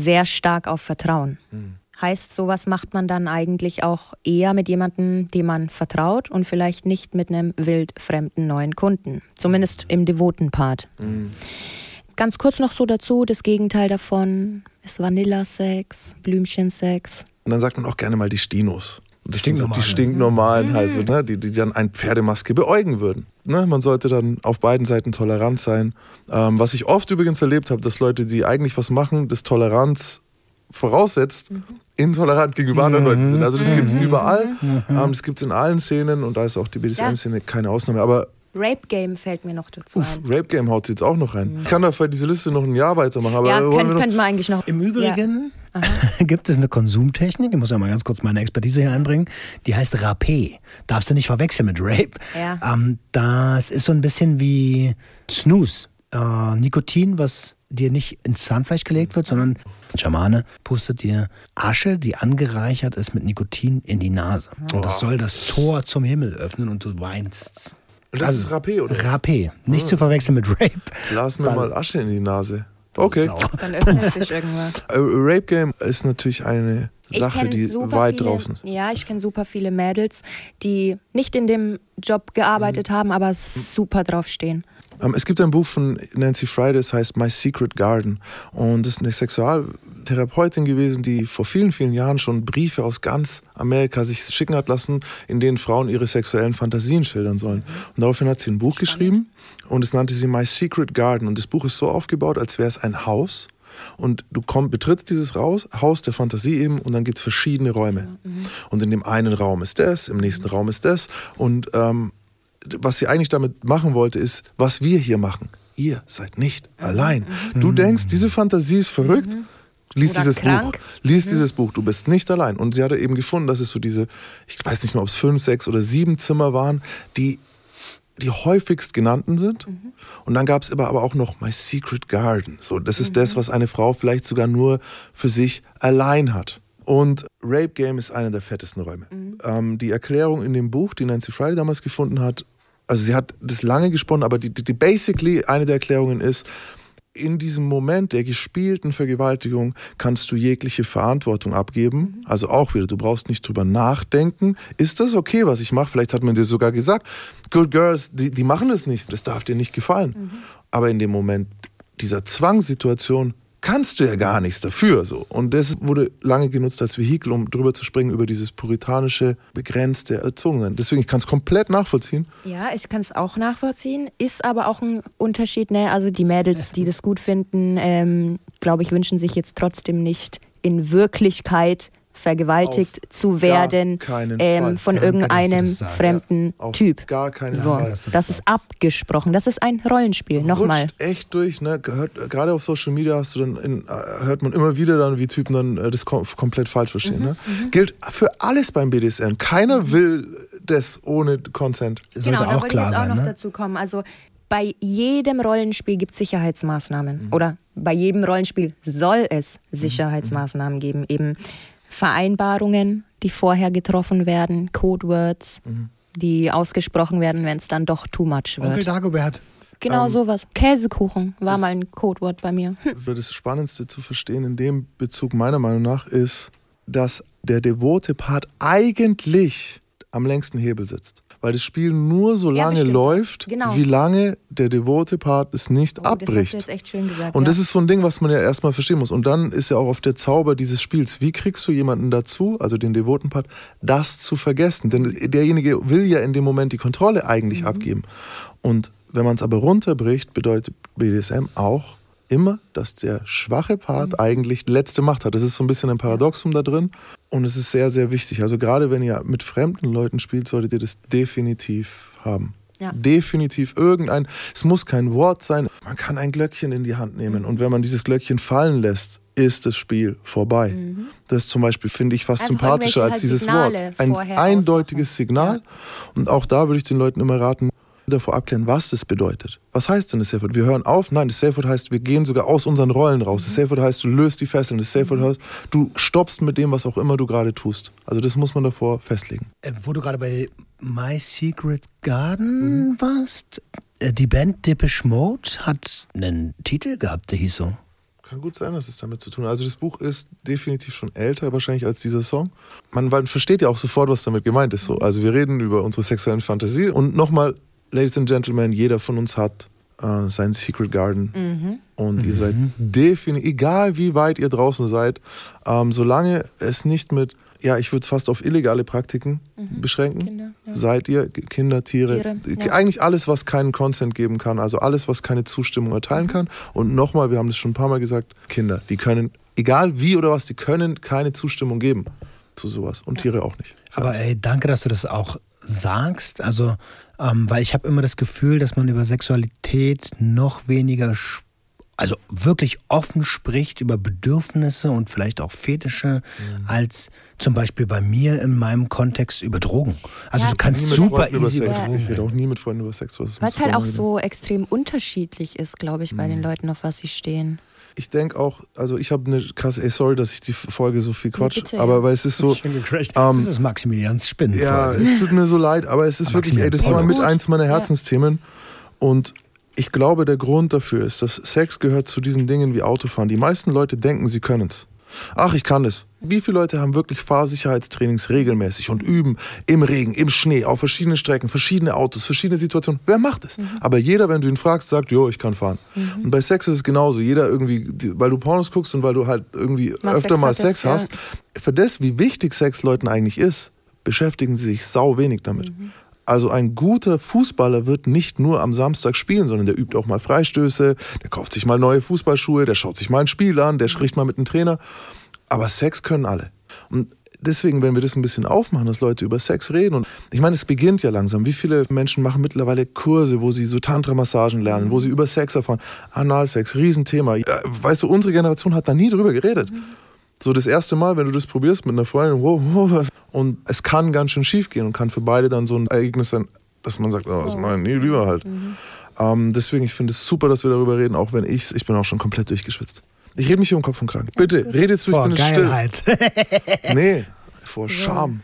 sehr stark auf Vertrauen. Heißt, sowas macht man dann eigentlich auch eher mit jemandem, dem man vertraut und vielleicht nicht mit einem wildfremden neuen Kunden. Zumindest im devoten Part. Ganz kurz noch so dazu, das Gegenteil davon ist Vanillasex, Blümchensex. Und dann sagt man auch gerne mal die Stinos. Und Das sind so die Stinknormalen. stinknormalen, also, ne, die, die dann ein Pferdemaske beäugen würden. Ne, man sollte dann auf beiden Seiten tolerant sein. Ähm, was ich oft übrigens erlebt habe, dass Leute, die eigentlich was machen, das Toleranz voraussetzt, intolerant gegenüber anderen Leuten sind. Also das gibt es überall, ähm, das gibt es in allen Szenen und da ist auch die BDSM-Szene keine Ausnahme. Aber Rape Game fällt mir noch dazu uff, ein. Rape Game haut jetzt auch noch rein. Ich kann dafür diese Liste noch ein Jahr weitermachen, aber Ja, wir könnte noch- könnt man eigentlich noch. Im Übrigen [laughs] gibt es eine Konsumtechnik, ich muss ja mal ganz kurz meine Expertise hier einbringen, die heißt Rapé. Darfst du nicht verwechseln mit Rape. Ja. Ähm, das ist so ein bisschen wie Snooze. Äh, Nikotin, was dir nicht ins Zahnfleisch gelegt wird, sondern ein Schamane pustet dir Asche, die angereichert ist mit Nikotin, in die Nase. Und das soll das Tor zum Himmel öffnen und du weinst. Und das ist Rapé, oder? Rapé. Nicht zu verwechseln mit Rape. Lass mir Weil- mal Asche in die Nase. Okay. Sau. Dann öffnet sich irgendwas. Äh, Rape Game ist natürlich eine Sache, die super weit viele, draußen ist. Ja, ich kenne super viele Mädels, die nicht in dem Job gearbeitet Mhm. haben, aber super drauf stehen. Ähm, es gibt ein Buch von Nancy Friday, das heißt My Secret Garden. Und das ist eine Sexualtherapeutin gewesen, die vor vielen, vielen Jahren schon Briefe aus ganz Amerika sich schicken hat lassen, in denen Frauen ihre sexuellen Fantasien schildern sollen. Und daraufhin hat sie ein Buch geschrieben und es nannte sie My Secret Garden. Und das Buch ist so aufgebaut, als wäre es ein Haus. Und du komm, betrittst dieses Haus, Haus der Fantasie eben und dann gibt es verschiedene Räume. Und in dem einen Raum ist das, im nächsten Raum ist das. Und ähm, was sie eigentlich damit machen wollte, ist, was wir hier machen. Ihr seid nicht allein. Du denkst, diese Fantasie ist verrückt. Lies Oder dieses krank. Buch. Lies dieses Buch. Du bist nicht allein. Und sie hatte eben gefunden, dass es so diese, ich weiß nicht mehr, ob es fünf, sechs oder sieben Zimmer waren, die die häufigst genannten sind. Und dann gab es aber, aber auch noch My Secret Garden. So, das ist das, was eine Frau vielleicht sogar nur für sich allein hat. Und Rape Game ist einer der fettesten Räume. Mhm. Ähm, die Erklärung in dem Buch, die Nancy Friday damals gefunden hat, also sie hat das lange gesponnen, aber die, die, die basically eine der Erklärungen ist, in diesem Moment der gespielten Vergewaltigung kannst du jegliche Verantwortung abgeben. Also auch wieder, du brauchst nicht drüber nachdenken. Ist das okay, was ich mache? Vielleicht hat man dir sogar gesagt, Good Girls, die, die machen das nicht. Das darf dir nicht gefallen. Aber in dem Moment dieser Zwangssituation kannst du ja gar nichts dafür. So. Und das wurde lange genutzt als Vehikel, um drüber zu springen über dieses puritanische, begrenzte Erzogensein. Deswegen, ich kann es komplett nachvollziehen. Ja, ich kann es auch nachvollziehen, ist aber auch ein Unterschied. Ne? Also die Mädels, die das gut finden, ähm, glaube ich, wünschen sich jetzt trotzdem nicht in Wirklichkeit vergewaltigt Auf zu werden ähm, von Danke, irgendeinem fremden Auf Typ. gar keinen So, Fall. das ist abgesprochen. Das ist ein Rollenspiel. Nochmal. echt durch. Ne? Gerade auf Social Media hast du dann in, äh, hört man immer wieder dann, wie Typen dann äh, das kom komplett falsch verstehen. ne? Gilt für alles beim BDSM. Keiner will das ohne Consent. Sollte genau, da auch wollte klar ich jetzt auch sein, noch ne? dazu kommen. Also bei jedem Rollenspiel gibt es Sicherheitsmaßnahmen. Oder bei jedem Rollenspiel soll es Sicherheitsmaßnahmen geben. Eben Vereinbarungen, die vorher getroffen werden, Codewords, die ausgesprochen werden, wenn es dann doch too much Onkel wird. Dagobert. Genau Ähm, sowas. Käsekuchen war mal ein Codewort bei mir. Für das Spannendste zu verstehen in dem Bezug meiner Meinung nach ist, dass der devote Part eigentlich am längsten Hebel sitzt. Weil das Spiel nur so Ja, lange bestimmt. läuft, Genau. wie lange der devote Part es nicht Oh, das hast du abbricht. jetzt echt schön gesagt. Und ja. das ist so ein Ding, was man ja erstmal verstehen muss. Und dann ist ja auch auf der Zauber dieses Spiels, wie kriegst du jemanden dazu, also den devoten Part, das zu vergessen? Denn derjenige will ja in dem Moment die Kontrolle eigentlich abgeben. Und wenn man es aber runterbricht, bedeutet BDSM auch immer, dass der schwache Part eigentlich die letzte Macht hat. Das ist so ein bisschen ein Paradoxum da drin. Und es ist sehr, sehr wichtig. Also gerade wenn ihr mit fremden Leuten spielt, solltet ihr das definitiv haben. Ja. Definitiv irgendein, es muss kein Wort sein, man kann ein Glöckchen in die Hand nehmen und wenn man dieses Glöckchen fallen lässt, ist das Spiel vorbei. Das zum Beispiel finde ich fast Einfach sympathischer als irgendwelche dieses halt Wort. Signale Ein eindeutiges ausmachen. Signal. Und auch da würde ich den Leuten immer raten, davor abklären, was das bedeutet. Was heißt denn das Safe Word? Wir hören auf? Nein, das Safe Word heißt, wir gehen sogar aus unseren Rollen raus. Das Safe Word heißt, du löst die Fesseln. Das Safe Word heißt, du stoppst mit dem, was auch immer du gerade tust. Also das muss man davor festlegen. Äh, wo du gerade bei My Secret Garden warst, äh, die Band Depeche Mode hat einen Titel gehabt, der hieß so. Kann gut sein, dass es damit zu tun hat. Also das Buch ist definitiv schon älter wahrscheinlich als dieser Song. Man, man versteht ja auch sofort, was damit gemeint ist. So. Also wir reden über unsere sexuellen Fantasien. Und nochmal, Ladies and Gentlemen, jeder von uns hat äh, seinen Secret Garden. Und ihr seid definitiv, egal wie weit ihr draußen seid, ähm, solange es nicht mit, ja, ich würde es fast auf illegale Praktiken beschränken, Kinder, ja. seid ihr Kinder, Tiere, Tiere, ja. eigentlich alles, was keinen Consent geben kann, also alles, was keine Zustimmung erteilen Mhm. kann. Und nochmal, wir haben das schon ein paar Mal gesagt, Kinder, die können, egal wie oder was, die können keine Zustimmung geben zu sowas. Und Tiere auch nicht. Aber ey, danke, dass du das auch sagst. Also, ähm, weil ich habe immer das Gefühl, dass man über Sexualität noch weniger, also wirklich offen spricht über Bedürfnisse und vielleicht auch Fetische, als zum Beispiel bei mir in meinem Kontext über Drogen. Also Ja, du kannst super Freunden über easy über Sex. Drogen Ich rede reden. auch nie mit Freunden über Sex. Was Weil es halt auch reden. so extrem unterschiedlich ist, glaube ich, bei Mhm. den Leuten, auf was sie stehen. Ich denke auch, also ich habe eine krasse, ey, sorry, dass ich die Folge so viel quatsch, bitte, aber weil es ist so, ähm, das ist Maximilians Spinnenfolge. Ja, es tut mir so leid, aber es ist Aber wirklich, ey, das war alles mit eins meiner Ja. Herzensthemen. Und ich glaube, der Grund dafür ist, dass Sex gehört zu diesen Dingen wie Autofahren. Die meisten Leute denken, sie können es. Ach, ich kann das. Wie viele Leute haben wirklich Fahrsicherheitstrainings regelmäßig und üben im Regen, im Schnee, auf verschiedenen Strecken, verschiedene Autos, verschiedene Situationen? Wer macht es? Aber jeder, wenn du ihn fragst, sagt, jo, ich kann fahren. Und bei Sex ist es genauso. Jeder irgendwie, weil du Pornos guckst und weil du halt irgendwie Mal öfter Sex mal Sex ja. hast, für das, wie wichtig Sex Leuten eigentlich ist, beschäftigen sie sich sau wenig damit. Also ein guter Fußballer wird nicht nur am Samstag spielen, sondern der übt auch mal Freistöße, der kauft sich mal neue Fußballschuhe, der schaut sich mal ein Spiel an, der spricht mal mit einem Trainer. Aber Sex können alle. Und deswegen, wenn wir das ein bisschen aufmachen, dass Leute über Sex reden und ich meine, es beginnt ja langsam. Wie viele Menschen machen mittlerweile Kurse, wo sie so Tantra-Massagen lernen, wo sie über Sex erfahren? Analsex, Riesenthema. Äh, Weißt du, unsere Generation hat da nie drüber geredet. So das erste Mal, wenn du das probierst mit einer Freundin, wow, wow, und es kann ganz schön schief gehen und kann für beide dann so ein Ereignis sein, dass man sagt, oh, das machen nie lieber halt. Ähm, deswegen, ich finde es super, dass wir darüber reden, auch wenn ich, ich bin auch schon komplett durchgeschwitzt. Ich rede mich hier um Kopf und Kragen. Bitte, redet zu, ich Vor bin jetzt still. Geilheit. [laughs] Nee, vor Scham.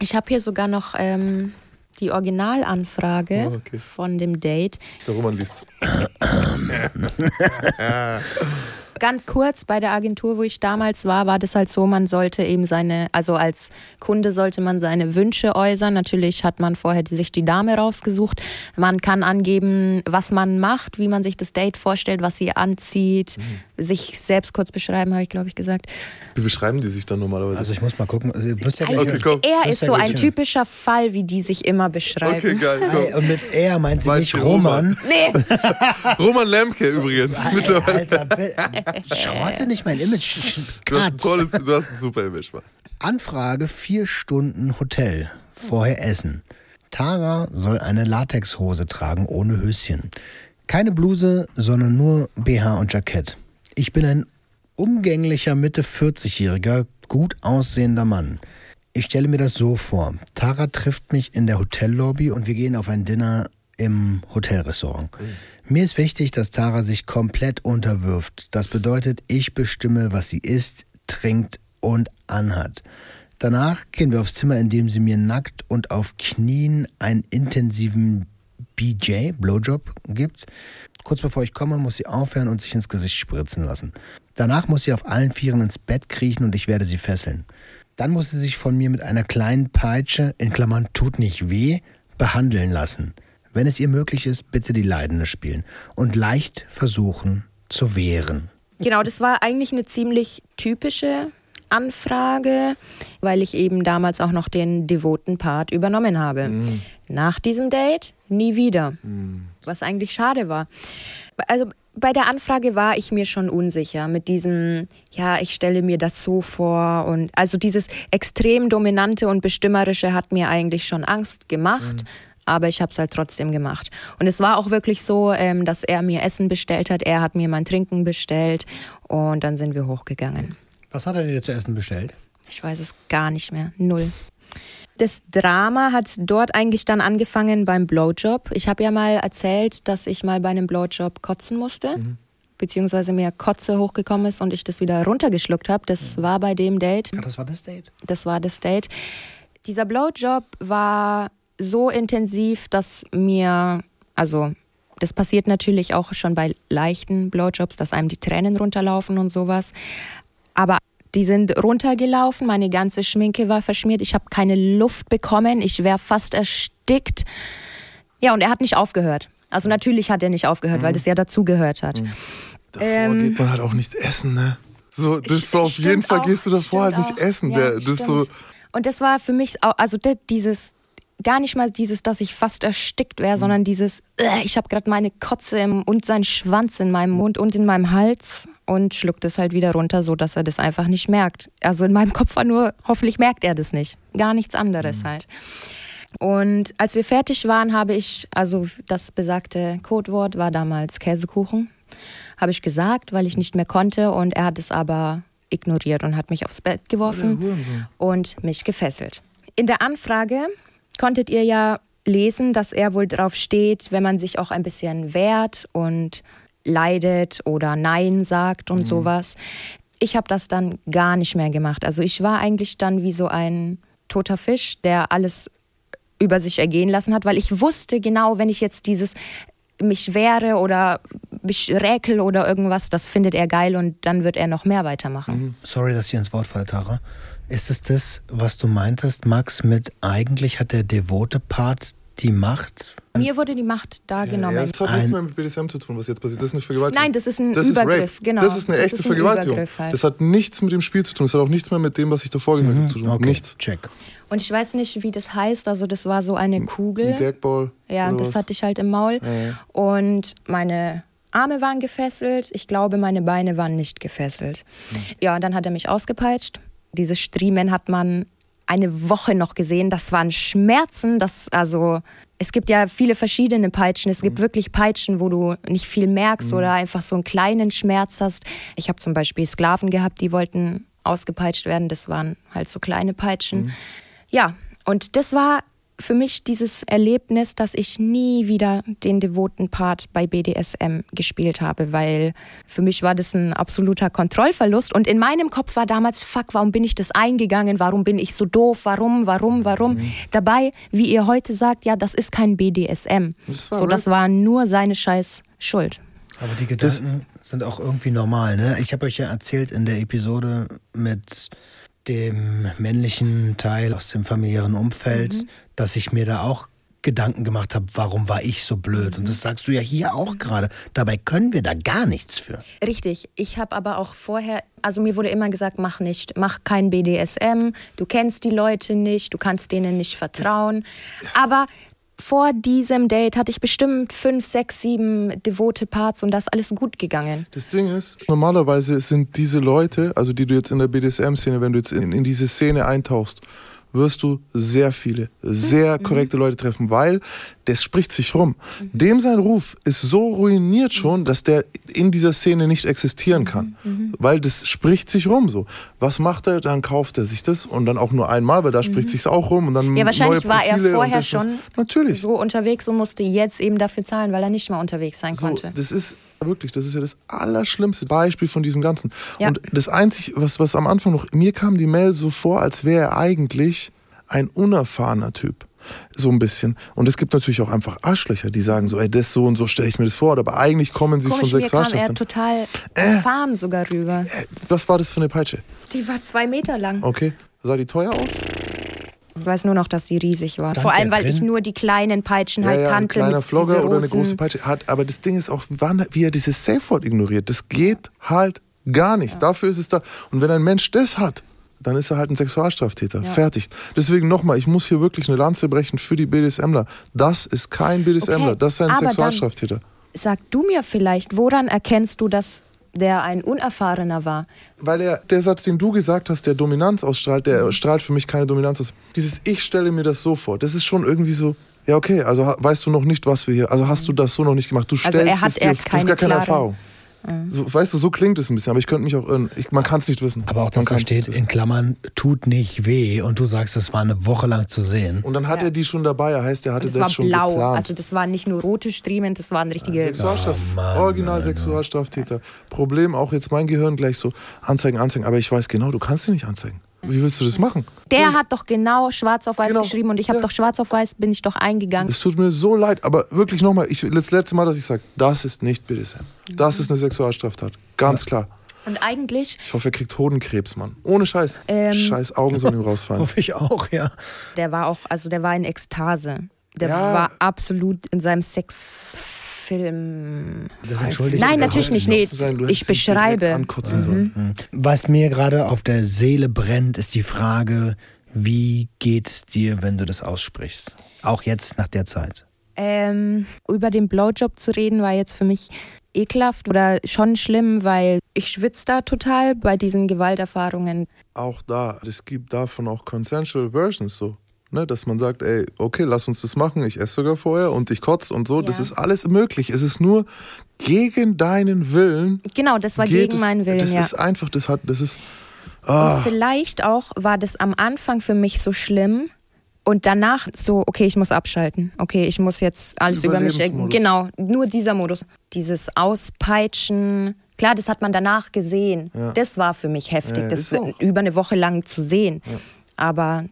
Ich habe hier sogar noch ähm, die Originalanfrage Oh, okay. von dem Date. Der Roman liest. [laughs] [laughs] Ganz kurz, bei der Agentur, wo ich damals war, war das halt so, man sollte eben seine, also als Kunde sollte man seine Wünsche äußern. Natürlich hat man vorher sich die Dame rausgesucht. Man kann angeben, was man macht, wie man sich das Date vorstellt, was sie anzieht, sich selbst kurz beschreiben, habe ich glaube ich gesagt. Wie beschreiben die sich dann normalerweise? Also ich muss mal gucken. Also, ihr wisst ja, Also Okay, komm. er ist so ein typischer Fall, wie die sich immer beschreiben. okay, geil. Ey, Komm. und mit er meint sie Meint nicht sie Roman. Nee, [laughs] Roman Lemke übrigens. Alter, bi- schrotte nicht mein Image. Du hast, ein tolles, du hast ein super Image, Mann. Anfrage vier Stunden Hotel. Vorher Essen. Tara soll eine Latexhose tragen ohne Höschen. Keine Bluse, sondern nur BH und Jackett. Ich bin ein umgänglicher Mitte 40-jähriger, gut aussehender Mann. Ich stelle mir das so vor. Tara trifft mich in der Hotellobby und wir gehen auf ein Dinner im Hotelrestaurant. Mir ist wichtig, dass Tara sich komplett unterwirft. Das bedeutet, ich bestimme, was sie isst, trinkt und anhat. Danach gehen wir aufs Zimmer, in dem sie mir nackt und auf Knien einen intensiven BJ, Blowjob, gibt. Kurz bevor ich komme, muss sie aufhören und sich ins Gesicht spritzen lassen. Danach muss sie auf allen Vieren ins Bett kriechen und ich werde sie fesseln. Dann muss sie sich von mir mit einer kleinen Peitsche, in Klammern tut nicht weh, behandeln lassen. Wenn es ihr möglich ist, bitte die Leidende spielen und leicht versuchen zu wehren. Genau, das war eigentlich eine ziemlich typische Anfrage, weil ich eben damals auch noch den devoten Part übernommen habe. Nach diesem Date nie wieder, was eigentlich schade war. Also bei der Anfrage war ich mir schon unsicher mit diesem, ja, ich stelle mir das so vor und also dieses extrem dominante und bestimmerische hat mir eigentlich schon Angst gemacht. Aber ich habe es halt trotzdem gemacht. Und es war auch wirklich so, ähm, dass er mir Essen bestellt hat, er hat mir mein Trinken bestellt und dann sind wir hochgegangen. Was hat er dir zu essen bestellt? Ich weiß es gar nicht mehr. Null. Das Drama hat dort eigentlich dann angefangen beim Blowjob. Ich habe ja mal erzählt, dass ich mal bei einem Blowjob kotzen musste. Beziehungsweise mir Kotze hochgekommen ist und ich das wieder runtergeschluckt habe. Das war bei dem Date. Ach, das war das Date? Das war das Date. Dieser Blowjob war so intensiv, dass mir, also das passiert natürlich auch schon bei leichten Blowjobs, dass einem die Tränen runterlaufen und sowas. Aber die sind runtergelaufen, meine ganze Schminke war verschmiert, ich habe keine Luft bekommen, ich wäre fast erstickt. Ja, und er hat nicht aufgehört. Also natürlich hat er nicht aufgehört, weil das ja dazugehört hat. Davor Ähm, geht man halt auch nicht essen, ne? So, das ist so auf jeden Fall auch, gehst du davor halt nicht auch. essen. Ja, Der, das so. Und das war für mich auch, also das, dieses, gar nicht mal dieses, dass ich fast erstickt wäre, sondern dieses, äh, ich habe gerade meine Kotze im, und seinen Schwanz in meinem Mund und in meinem Hals und schluckt es halt wieder runter, so dass er das einfach nicht merkt. Also in meinem Kopf war nur, hoffentlich merkt er das nicht. Gar nichts anderes halt. Und als wir fertig waren, habe ich, also das besagte Codewort war damals Käsekuchen, habe ich gesagt, weil ich nicht mehr konnte und er hat es aber ignoriert und hat mich aufs Bett geworfen und mich gefesselt. In der Anfrage konntet ihr ja lesen, dass er wohl drauf steht, wenn man sich auch ein bisschen wehrt und leidet oder Nein sagt und sowas. Ich habe das dann gar nicht mehr gemacht. Also ich war eigentlich dann wie so ein toter Fisch, der alles über sich ergehen lassen hat, weil ich wusste genau, wenn ich jetzt dieses mich wehre oder mich räkel oder irgendwas, das findet er geil und dann wird er noch mehr weitermachen. Sorry, dass ich ins Wort falle, Tara. Ist es das, was du meintest, Max, mit eigentlich hat der devote Part die Macht? Mir wurde die Macht da genommen. ja, das hat nichts mehr mit BDSM zu tun, was jetzt passiert. Das ist eine Vergewaltigung. Nein, das ist ein das Übergriff, Ist genau. Das ist eine Das echte ist ein Vergewaltigung. Halt. Das hat nichts mit dem Spiel zu tun. Das hat auch nichts mehr mit dem, was ich davor gesagt habe, zu tun. Okay, Nichts. check. Und ich weiß nicht, wie das heißt. Also das war so eine Kugel. Ein Gagball. Ja, oder das was? hatte ich halt im Maul. Und meine Arme waren gefesselt. Ich glaube, meine Beine waren nicht gefesselt. Ja, dann hat er mich ausgepeitscht. Diese Striemen hat man eine Woche noch gesehen. Das waren Schmerzen. Das, also, es gibt ja viele verschiedene Peitschen. Es gibt wirklich Peitschen, wo du nicht viel merkst oder einfach so einen kleinen Schmerz hast. Ich habe zum Beispiel Sklaven gehabt, die wollten ausgepeitscht werden. Das waren halt so kleine Peitschen. Ja, und das war für mich dieses Erlebnis, dass ich nie wieder den devoten Part bei BDSM gespielt habe, weil für mich war das ein absoluter Kontrollverlust und in meinem Kopf war damals, fuck, warum bin ich das eingegangen, warum bin ich so doof, warum, warum, warum. Mhm. Dabei, wie ihr heute sagt, ja, das ist kein BDSM. Das so, das war nur seine scheiß Schuld. Aber die Gedanken das sind auch irgendwie normal, ne? Ich habe euch ja erzählt in der Episode mit dem männlichen Teil aus dem familiären Umfeld, mhm. dass ich mir da auch Gedanken gemacht habe, warum war ich so blöd? Mhm. Und das sagst du ja hier auch gerade. Dabei können wir da gar nichts für. Richtig. Ich habe aber auch vorher, also mir wurde immer gesagt, mach nicht, mach kein BDSM. Du kennst die Leute nicht, du kannst denen nicht vertrauen. Das, ja. Aber vor diesem Date hatte ich bestimmt fünf, sechs, sieben devote Parts und das alles gut gegangen. Das Ding ist, normalerweise sind diese Leute, also die du jetzt in der BDSM-Szene, wenn du jetzt in, in diese Szene eintauchst, wirst du sehr viele, sehr mhm. korrekte Leute treffen, weil das spricht sich rum. Mhm. Dem sein Ruf ist so ruiniert schon, dass der in dieser Szene nicht existieren kann, mhm. weil das spricht sich rum so. Was macht er? Dann kauft er sich das und dann auch nur einmal, weil da spricht sich auch rum und dann Ja, wahrscheinlich war er vorher schon natürlich. so unterwegs und musste jetzt eben dafür zahlen, weil er nicht mal unterwegs sein so, konnte. Das ist wirklich, das ist ja das allerschlimmste Beispiel von diesem Ganzen. Ja. Und das Einzige, was, was am Anfang noch, mir kam die Mail so vor, als wäre er eigentlich ein unerfahrener Typ. So ein bisschen. Und es gibt natürlich auch einfach Arschlöcher, die sagen so, ey, das so und so stelle ich mir das vor. Aber eigentlich kommen sie Komisch, von Sexualstraftaten. total äh, erfahren sogar rüber. Äh, was war das für eine Peitsche? Die war zwei Meter lang. Okay. Sah die teuer aus? Ich weiß nur noch, dass die riesig war. Stand Vor allem, weil drin? ich nur die kleinen Peitschen ja, halt ja, kannte. Ein kleiner Flogger oder eine große Peitsche hat. Aber das Ding ist auch, wie er dieses Safe Word ignoriert. Das geht halt gar nicht. Ja. Dafür ist es da. Und wenn ein Mensch das hat, dann ist er halt ein Sexualstraftäter. Ja. Fertig. Deswegen nochmal, ich muss hier wirklich eine Lanze brechen für die BDSMler. Das ist kein BDSMler, okay. das ist ein Aber Sexualstraftäter. Sag du mir vielleicht, woran erkennst du, dass der ein Unerfahrener war? Weil er, der Satz, den du gesagt hast, der Dominanz ausstrahlt, der mhm. strahlt für mich keine Dominanz aus. Dieses Ich stelle mir das so vor, das ist schon irgendwie so, ja okay, also weißt du noch nicht, was wir hier, also hast du das so noch nicht gemacht. Du stellst also er hat es dir, er keine du hast gar keine Erfahrung. So, weißt du, so klingt es ein bisschen, aber ich könnte mich auch irren. Ich, man kann es nicht wissen. Aber auch, dass da steht in Klammern, tut nicht weh und du sagst, das war eine Woche lang zu sehen. Und dann hat ja. er die schon dabei, er heißt, er hatte das, das schon blau. geplant. Also das waren nicht nur rote Striemen, das waren richtige... Sexualstraf oh, Mann, Original Sexualstraftäter. Problem auch jetzt mein Gehirn gleich so, anzeigen, anzeigen, aber ich weiß genau, du kannst ihn nicht anzeigen. Wie willst du das machen? Der hat doch genau schwarz auf weiß genau. geschrieben und ich habe ja. doch schwarz auf weiß, bin ich doch eingegangen. Es tut mir so leid, aber wirklich nochmal, das letzte Mal, dass ich sage, das ist nicht BDSM. Das ist eine Sexualstraftat. Ganz ja. klar. Und eigentlich. Ich hoffe, er kriegt Hodenkrebs, Mann. Ohne Scheiß. Ähm, Scheiß Augen sollen ihm [laughs] rausfallen. hoffe ich auch, ja. Der war auch, also der war in Ekstase. Der ja. war absolut in seinem Sex Film. Das entschuldigt Nein, natürlich nicht. Nee, ich beschreibe. Mhm. mhm. Was mir gerade auf der Seele brennt, ist die Frage, wie geht es dir, wenn du das aussprichst? Auch jetzt nach der Zeit. Ähm, über den Blowjob zu reden war jetzt für mich ekelhaft oder schon schlimm, weil ich schwitze da total bei diesen Gewalterfahrungen. Auch da, es gibt davon auch consensual versions so. Ne, dass man sagt, ey, okay, lass uns das machen, ich esse sogar vorher und ich kotze und so. Ja. Das ist alles möglich. Es ist nur gegen deinen Willen. Genau, das war gegen es, meinen Willen. Das ja. ist einfach, das hat, das ist. Ah. Und vielleicht auch war das am Anfang für mich so schlimm und danach so, okay, ich muss abschalten. Okay, ich muss jetzt alles über mich. Genau, nur dieser Modus. Dieses Auspeitschen. Klar, das hat man danach gesehen. Ja. Das war für mich heftig, ja, das über eine Woche lang zu sehen. Aber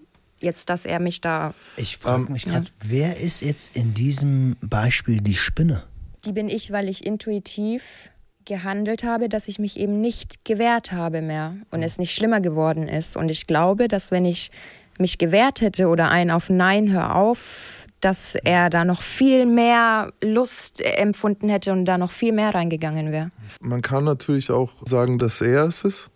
jetzt, dass er mich da. Ich frage mich gerade, ja. wer ist jetzt in diesem Beispiel die Spinne? Die bin ich, weil ich intuitiv gehandelt habe, dass ich mich eben nicht gewehrt habe mehr und es nicht schlimmer geworden ist. Und ich glaube, dass wenn ich mich gewehrt hätte oder einen auf Nein, hör auf, dass er da noch viel mehr Lust empfunden hätte und da noch viel mehr reingegangen wäre. Man kann natürlich auch sagen, dass er es ist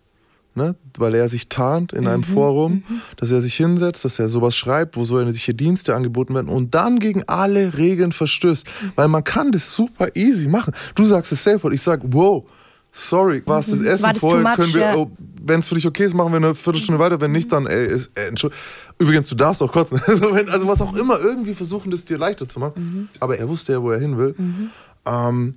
ne? weil er sich tarnt in einem mhm, Forum, mhm. dass er sich hinsetzt, dass er sowas schreibt, wo so solche Dienste angeboten werden und dann gegen alle Regeln verstößt. Mhm. Weil man kann das super easy machen. Du sagst es selber, ich sag, wow, sorry, war es das mhm. Essen war das voll? Much, Können wir, ja. oh, wenn es für dich okay ist, machen wir eine Viertelstunde weiter. Wenn nicht, dann, ey, ist, ey Übrigens, du darfst auch kotzen. [laughs] Also, wenn, also, was auch immer, irgendwie versuchen, das dir leichter zu machen. Mhm. Aber er wusste ja, wo er hin will. Ähm,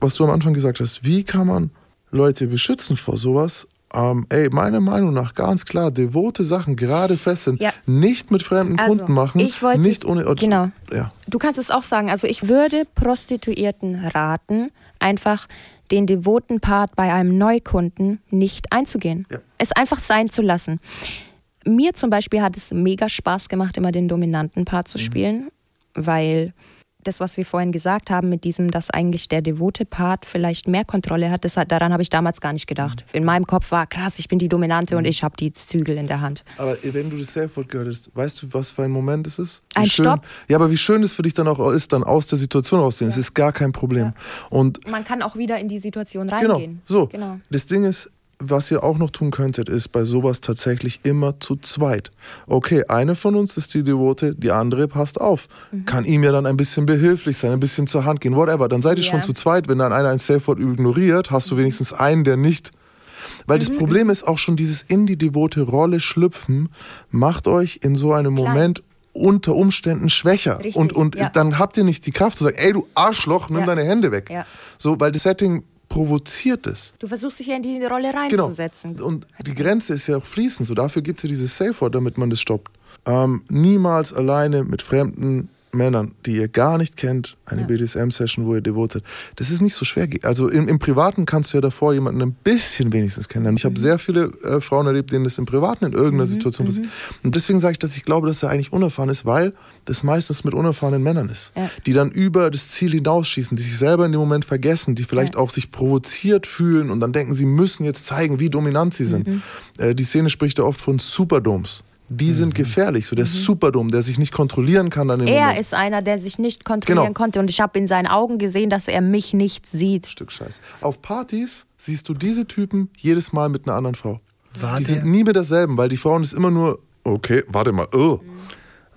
was du am Anfang gesagt hast, wie kann man Leute beschützen vor sowas? Ähm, ey, meiner Meinung nach ganz klar, devote Sachen, gerade Fesseln, Ja. nicht mit fremden Also, Kunden machen, ich nicht ohne. genau. Ja. Du kannst es auch sagen. Also ich würde Prostituierten raten, einfach den devoten Part bei einem Neukunden nicht einzugehen. Ja. Es einfach sein zu lassen. Mir zum Beispiel hat es mega Spaß gemacht, immer den dominanten Part Mhm. zu spielen, weil das, was wir vorhin gesagt haben, mit diesem, dass eigentlich der devote Part vielleicht mehr Kontrolle hat, das hat daran habe ich damals gar nicht gedacht. Mhm. In meinem Kopf war krass, ich bin die Dominante und ich habe die Zügel in der Hand. Aber wenn du das Safe-Wort gehört hast, weißt du, was für ein Moment es ist? Wie Ein schön, Stopp. Ja, aber wie schön es für dich dann auch ist, dann aus der Situation rauszugehen. Es ist gar kein Problem. Und Man kann auch wieder in die Situation genau, reingehen. so. Genau. Das Ding ist, was ihr auch noch tun könntet, ist bei sowas tatsächlich immer zu zweit. Okay, eine von uns ist die Devote, die andere passt auf. Mhm. Kann ihm ja dann ein bisschen behilflich sein, ein bisschen zur Hand gehen, whatever. Dann seid ihr Ja. schon zu zweit. Wenn dann einer ein Safe-Wort ignoriert, hast du wenigstens einen, der nicht weil Mhm. das Problem ist auch schon dieses in die devote Rolle schlüpfen, macht euch in so einem Klein. Moment unter Umständen schwächer. Richtig, und und ja. dann habt ihr nicht die Kraft zu sagen, ey du Arschloch, nimm Ja. deine Hände weg. Ja. So, weil das Setting provoziert es. Du versuchst dich ja in die Rolle Genau. reinzusetzen. Und die Grenze ist ja auch fließend. So dafür gibt es ja dieses Safe Word, damit man das stoppt. Ähm, niemals alleine mit fremden Männern, die ihr gar nicht kennt, eine Ja. BDSM-Session, wo ihr devot seid. Das ist nicht so schwer. Also im, im Privaten kannst du ja davor jemanden ein bisschen wenigstens kennenlernen. Ich Mhm. habe sehr viele äh, Frauen erlebt, denen das im Privaten in irgendeiner Situation passiert. Und deswegen sage ich, dass ich glaube, dass er eigentlich unerfahren ist, weil das meistens mit unerfahrenen Männern ist, Ja. die dann über das Ziel hinausschießen, die sich selber in dem Moment vergessen, die vielleicht Ja. auch sich provoziert fühlen und dann denken, sie müssen jetzt zeigen, wie dominant sie sind. Mhm. Äh, die Szene spricht ja oft von Superdoms. Die sind gefährlich. So Mhm. der Superdom, der sich nicht kontrollieren kann dann im Er Moment. ist einer, der sich nicht kontrollieren Genau. konnte und ich habe in seinen Augen gesehen, dass er mich nicht sieht. Stück Scheiß. Auf Partys siehst du diese Typen jedes Mal mit einer anderen Frau. War die der- sind nie mit derselben, weil die Frauen ist immer nur, okay, warte mal, oh.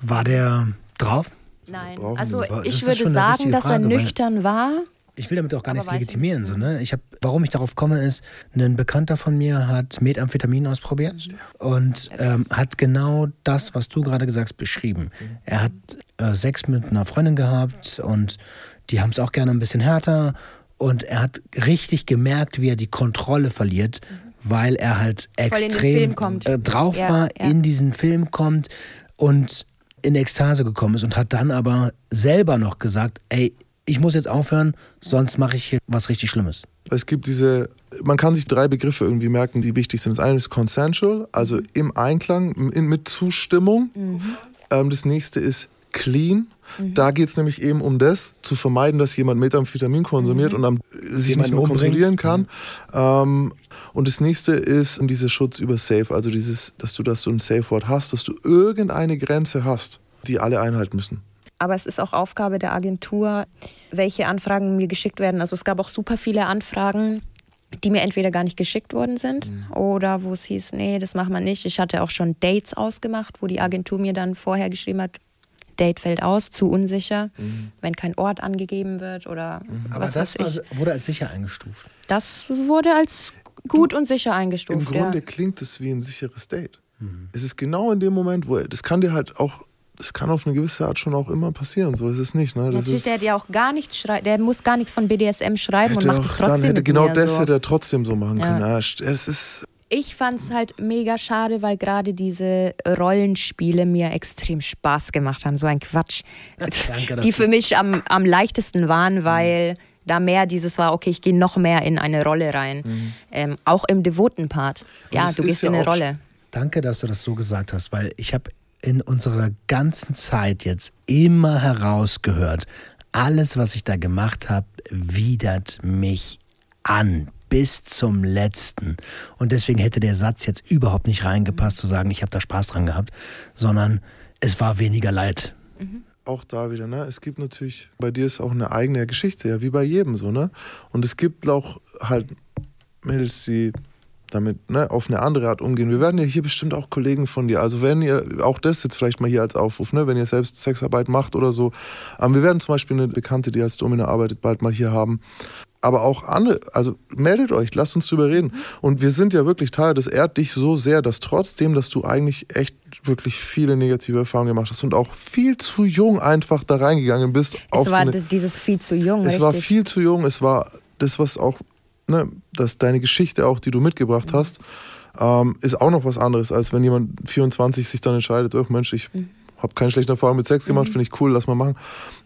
War der drauf? Nein, also ich ist würde sagen, dass er Frage, weil- nüchtern war. Ich will damit auch gar nichts legitimieren. So, ne? ich hab, warum ich darauf komme, ist, ein Bekannter von mir hat Methamphetamin ausprobiert und ähm, hat genau das, was du gerade gesagt hast, beschrieben. Er hat äh, Sex mit einer Freundin gehabt und die haben es auch gerne ein bisschen härter und er hat richtig gemerkt, wie er die Kontrolle verliert, weil er halt extrem kommt. äh, drauf Ja, war, ja. in diesen Film kommt und in Ekstase gekommen ist und hat dann aber selber noch gesagt, ey, ich muss jetzt aufhören, sonst mache ich hier was richtig Schlimmes. Es gibt diese, man kann sich drei Begriffe irgendwie merken, die wichtig sind. Das eine ist consensual, also im Einklang, in, mit Zustimmung. Ähm, das nächste ist clean. Da geht es nämlich eben um das, zu vermeiden, dass jemand Methamphetamin konsumiert und dann sich nicht mehr umbringt. kontrollieren kann. Ähm, und das nächste ist dieser Schutz über Safe, also dieses, dass du, dass du ein Safe-Wort hast, dass du irgendeine Grenze hast, die alle einhalten müssen. Aber es ist auch Aufgabe der Agentur, welche Anfragen mir geschickt werden. Also es gab auch super viele Anfragen, die mir entweder gar nicht geschickt worden sind oder wo es hieß, nee, das machen wir nicht. Ich hatte auch schon Dates ausgemacht, wo die Agentur mir dann vorher geschrieben hat, Date fällt aus, zu unsicher, wenn kein Ort angegeben wird oder Aber was das weiß ich. wurde als sicher eingestuft. Das wurde als gut und sicher Im eingestuft. Grunde ja. klingt es wie ein sicheres Date. Es ist genau in dem Moment, wo er, das kann dir halt auch, das kann auf eine gewisse Art schon auch immer passieren. So ist es nicht. Ne? Das Natürlich, ist, der hat ja auch gar nichts schreiben, der muss gar nichts von BDSM schreiben und hätte macht es trotzdem dann hätte, genau das so. hätte er trotzdem so machen Ja. können. Ja, es ist, Ich fand es halt mega schade, weil gerade diese Rollenspiele mir extrem Spaß gemacht haben. So ein Quatsch. Danke, die für mich am, am leichtesten waren, weil da mehr dieses war, okay, ich gehe noch mehr in eine Rolle rein. Ähm, auch im devoten Part. Ja, du gehst ja in eine Rolle. Danke, dass du das so gesagt hast, weil ich habe in unserer ganzen Zeit jetzt immer herausgehört, alles, was ich da gemacht habe, widert mich an. Bis zum letzten. Und deswegen hätte der Satz jetzt überhaupt nicht reingepasst, zu sagen, ich habe da Spaß dran gehabt, sondern es war weniger Leid. auch da wieder, ne? Es gibt natürlich, bei dir ist auch eine eigene Geschichte, ja, wie bei jedem so, ne? Und es gibt auch halt Mädels, die damit ne, auf eine andere Art umgehen. Wir werden ja hier bestimmt auch Kollegen von dir. Also wenn ihr, auch das jetzt vielleicht mal hier als Aufruf, ne, wenn ihr selbst Sexarbeit macht oder so. Ähm, wir werden zum Beispiel eine Bekannte, die als Domina arbeitet, bald mal hier haben. Aber auch andere, also meldet euch, lasst uns drüber reden. Und wir sind ja wirklich Teil, das ehrt dich so sehr, dass trotzdem, dass du eigentlich echt wirklich viele negative Erfahrungen gemacht hast und auch viel zu jung einfach da reingegangen bist. auf Es so war eine, das- dieses viel zu jung, es richtig. war viel zu jung, es war das, was auch ne, dass deine Geschichte auch, die du mitgebracht hast, ähm, ist auch noch was anderes, als wenn jemand 24 sich dann entscheidet, oh Mensch, ich mhm. habe keine schlechte Erfahrung mit Sex gemacht, mhm. finde ich cool, lass mal machen.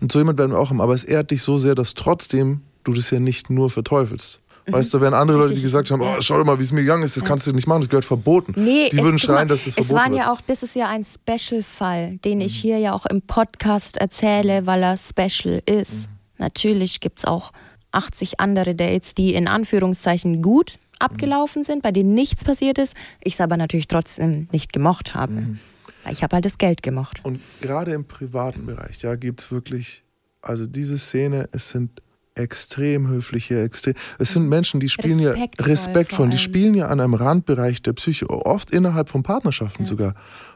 Und so jemand werden wir auch haben. Aber es ehrt dich so sehr, dass trotzdem du das ja nicht nur verteufelst. Mhm. Weißt du, wären andere Leute, die gesagt haben, oh, schau mal, wie es mir gegangen ist, das kannst du nicht machen, das gehört verboten. Nee, die würden schreien, dass das verboten Es waren wird. ja auch, das ist ja ein Special-Fall, den ich hier ja auch im Podcast erzähle, weil er special ist. Mhm. Natürlich gibt es auch 80 andere Dates, die in Anführungszeichen gut abgelaufen sind, bei denen nichts passiert ist, ich es aber natürlich trotzdem nicht gemocht habe. Mhm. Ich habe halt das Geld gemocht. Und gerade im privaten Bereich, ja, gibt es wirklich, also diese Szene, es sind extrem höfliche, extrem. Es sind Menschen, die spielen respektvoll, ja respektvoll, die spielen ja an einem Randbereich der Psyche, oft innerhalb von Partnerschaften ja. sogar.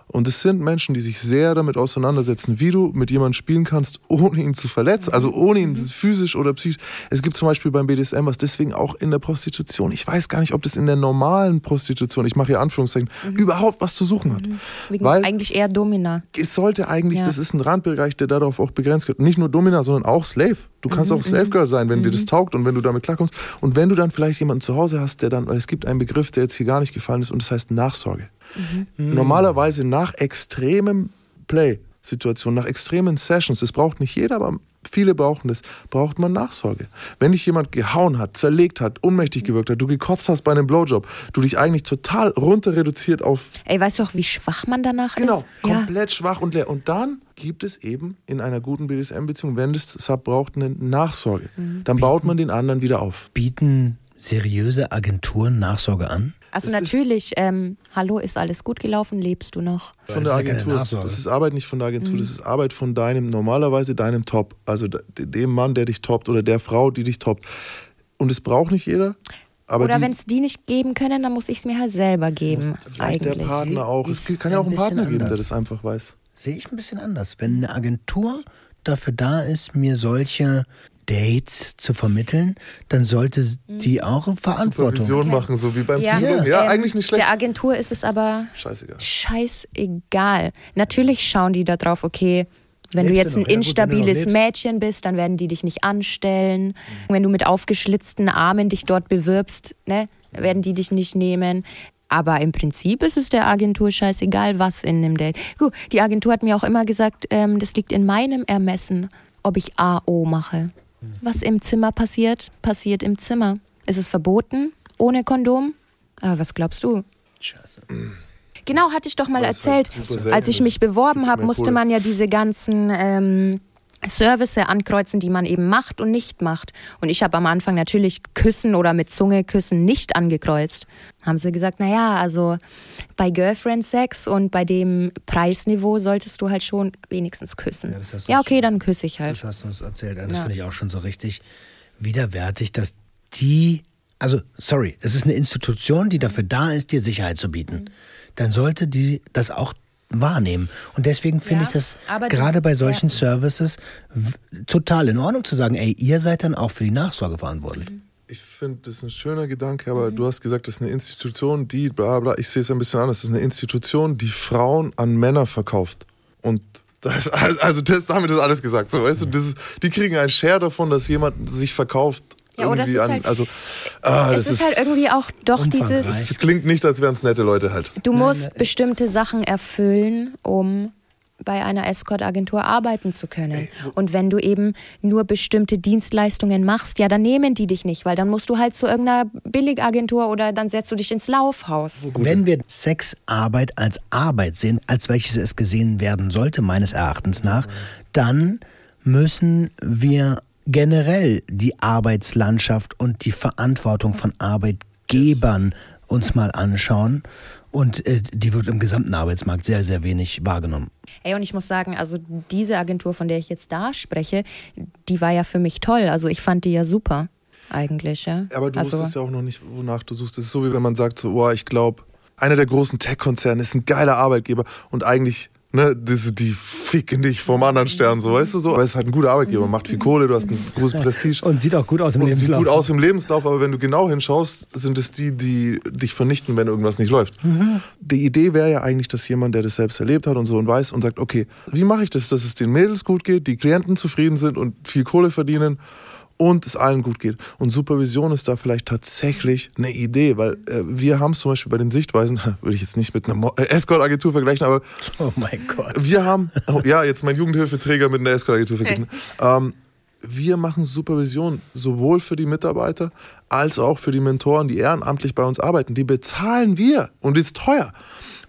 Und es sind Menschen, die sich sehr damit auseinandersetzen, wie du mit jemandem spielen kannst, ohne ihn zu verletzen, also ohne ihn mhm. physisch oder psychisch. Es gibt zum Beispiel beim BDSM was, deswegen auch in der Prostitution. Ich weiß gar nicht, ob das in der normalen Prostitution, ich mache hier Anführungszeichen, mhm. überhaupt was zu suchen hat. Mhm. Wegen Weil eigentlich eher Domina. Es sollte eigentlich, ja. das ist ein Randbereich, der darauf auch begrenzt wird. Nicht nur Domina, sondern auch Slave. Du kannst mhm, auch Slave Girl sein, wenn mhm. dir das taugt und wenn du damit klarkommst. Und wenn du dann vielleicht jemanden zu Hause hast, der dann, weil es gibt einen Begriff, der jetzt hier gar nicht gefallen ist, und das heißt Nachsorge. Mhm. Normalerweise nach extremem Play, Situation, nach extremen Sessions, das braucht nicht jeder, aber viele brauchen das, braucht man Nachsorge. Wenn dich jemand gehauen hat, zerlegt hat, ohnmächtig gewirkt hat, du gekotzt hast bei einem Blowjob, du dich eigentlich total runter reduziert auf. Ey, weißt du auch, wie schwach man danach genau, ist? Genau, komplett ja. schwach und leer. Und dann gibt es eben in einer guten BDSM-Beziehung, wenn das Sub braucht, eine Nachsorge. Mhm. Dann baut man den anderen wieder auf. Bieten seriöse Agenturen Nachsorge an? Also das natürlich, ähm, hallo, ist alles gut gelaufen, lebst du noch? Von der Agentur. Das ist Arbeit nicht von der Agentur, mhm. das ist Arbeit von deinem, normalerweise deinem Top. Also dem Mann, der dich toppt oder der Frau, die dich toppt. Und es braucht nicht jeder. oder wenn es die nicht geben können, dann muss ich es mir halt selber geben. Vielleicht eigentlich. der Partner auch. Es kann ja auch einen Partner anders. geben, der das einfach weiß. Sehe ich ein bisschen anders. Wenn eine Agentur dafür da ist, mir solche Dates zu vermitteln, dann sollte die auch Verantwortung Supervision okay. machen, so wie beim ja. Ja, ähm, eigentlich nicht schlecht. Der Agentur ist es aber scheißegal. scheißegal. Natürlich schauen die da drauf, okay, wenn Lebst du jetzt ein ja, instabiles gut, Mädchen bist, dann werden die dich nicht anstellen. Mhm. Wenn du mit aufgeschlitzten Armen dich dort bewirbst, ne, werden die dich nicht nehmen. Aber im Prinzip ist es der Agentur scheißegal, was in dem Date. Gut, die Agentur hat mir auch immer gesagt, ähm, das liegt in meinem Ermessen, ob ich AO mache. Was im Zimmer passiert, passiert im Zimmer. Ist es verboten ohne Kondom? Aber was glaubst du? Scheiße. Genau, hatte ich doch mal halt erzählt. Als ich mich beworben habe, musste man ja diese ganzen ähm, Service ankreuzen, die man eben macht und nicht macht. Und ich habe am Anfang natürlich Küssen oder mit Zunge küssen nicht angekreuzt. Haben sie gesagt, naja, also bei Girlfriend Sex und bei dem Preisniveau solltest du halt schon wenigstens küssen. Ja, ja okay, dann küsse ich halt. Das hast du uns erzählt. Das ja. finde ich auch schon so richtig widerwärtig, dass die, also sorry, es ist eine Institution, die dafür da ist, dir Sicherheit zu bieten. Mhm. Dann sollte die das auch wahrnehmen. Und deswegen finde ja, ich das gerade bei solchen ja. Services total in Ordnung zu sagen, ey, ihr seid dann auch für die Nachsorge verantwortlich. Mhm. Ich finde, das ist ein schöner Gedanke, aber mhm. du hast gesagt, das ist eine Institution, die, bla bla, ich sehe es ein bisschen anders, das ist eine Institution, die Frauen an Männer verkauft. Und das, also das, damit ist alles gesagt. So, weißt du, das ist, die kriegen einen Share davon, dass jemand sich verkauft ja, oder es ist, halt, also, ah, es ist, ist halt irgendwie auch doch dieses. Es klingt nicht, als wären es nette Leute halt. Du musst bestimmte Sachen erfüllen, um bei einer Escort-Agentur arbeiten zu können. Und wenn du eben nur bestimmte Dienstleistungen machst, ja, dann nehmen die dich nicht, weil dann musst du halt zu irgendeiner Billigagentur oder dann setzt du dich ins Laufhaus. Wenn wir Sexarbeit als Arbeit sehen, als welches es gesehen werden sollte, meines Erachtens nach, dann müssen wir generell die Arbeitslandschaft und die Verantwortung von Arbeitgebern uns mal anschauen. Und äh, die wird im gesamten Arbeitsmarkt sehr, sehr wenig wahrgenommen. Ey, und ich muss sagen, also diese Agentur, von der ich jetzt da spreche, die war ja für mich toll. Also ich fand die ja super, eigentlich. Ja. Aber du also, wusstest ja auch noch nicht, wonach du suchst. Es ist so, wie wenn man sagt, so, oh, ich glaube, einer der großen Tech-Konzerne ist ein geiler Arbeitgeber und eigentlich ne, die, die ficken dich vom anderen Stern, so, weißt du so. Aber es ist halt ein guter Arbeitgeber, macht viel Kohle, du hast ein großes Prestige. Und sieht auch gut aus im und Lebenslauf. Sieht gut aus im Lebenslauf, aber wenn du genau hinschaust, sind es die, die dich vernichten, wenn irgendwas nicht läuft. Mhm. Die Idee wäre ja eigentlich, dass jemand, der das selbst erlebt hat und so und weiß und sagt, okay, wie mache ich das, dass es den Mädels gut geht, die Klienten zufrieden sind und viel Kohle verdienen und es allen gut geht. Und Supervision ist da vielleicht tatsächlich eine Idee, weil äh, wir haben es zum Beispiel bei den Sichtweisen, [laughs] würde ich jetzt nicht mit einer äh, Escort-Agentur vergleichen, aber [laughs] Oh mein Gott. wir haben, oh, ja, jetzt mein Jugendhilfeträger mit einer Escort-Agentur verglichen. [laughs] Ähm, wir machen Supervision sowohl für die Mitarbeiter als auch für die Mentoren, die ehrenamtlich bei uns arbeiten. Die bezahlen wir und ist teuer,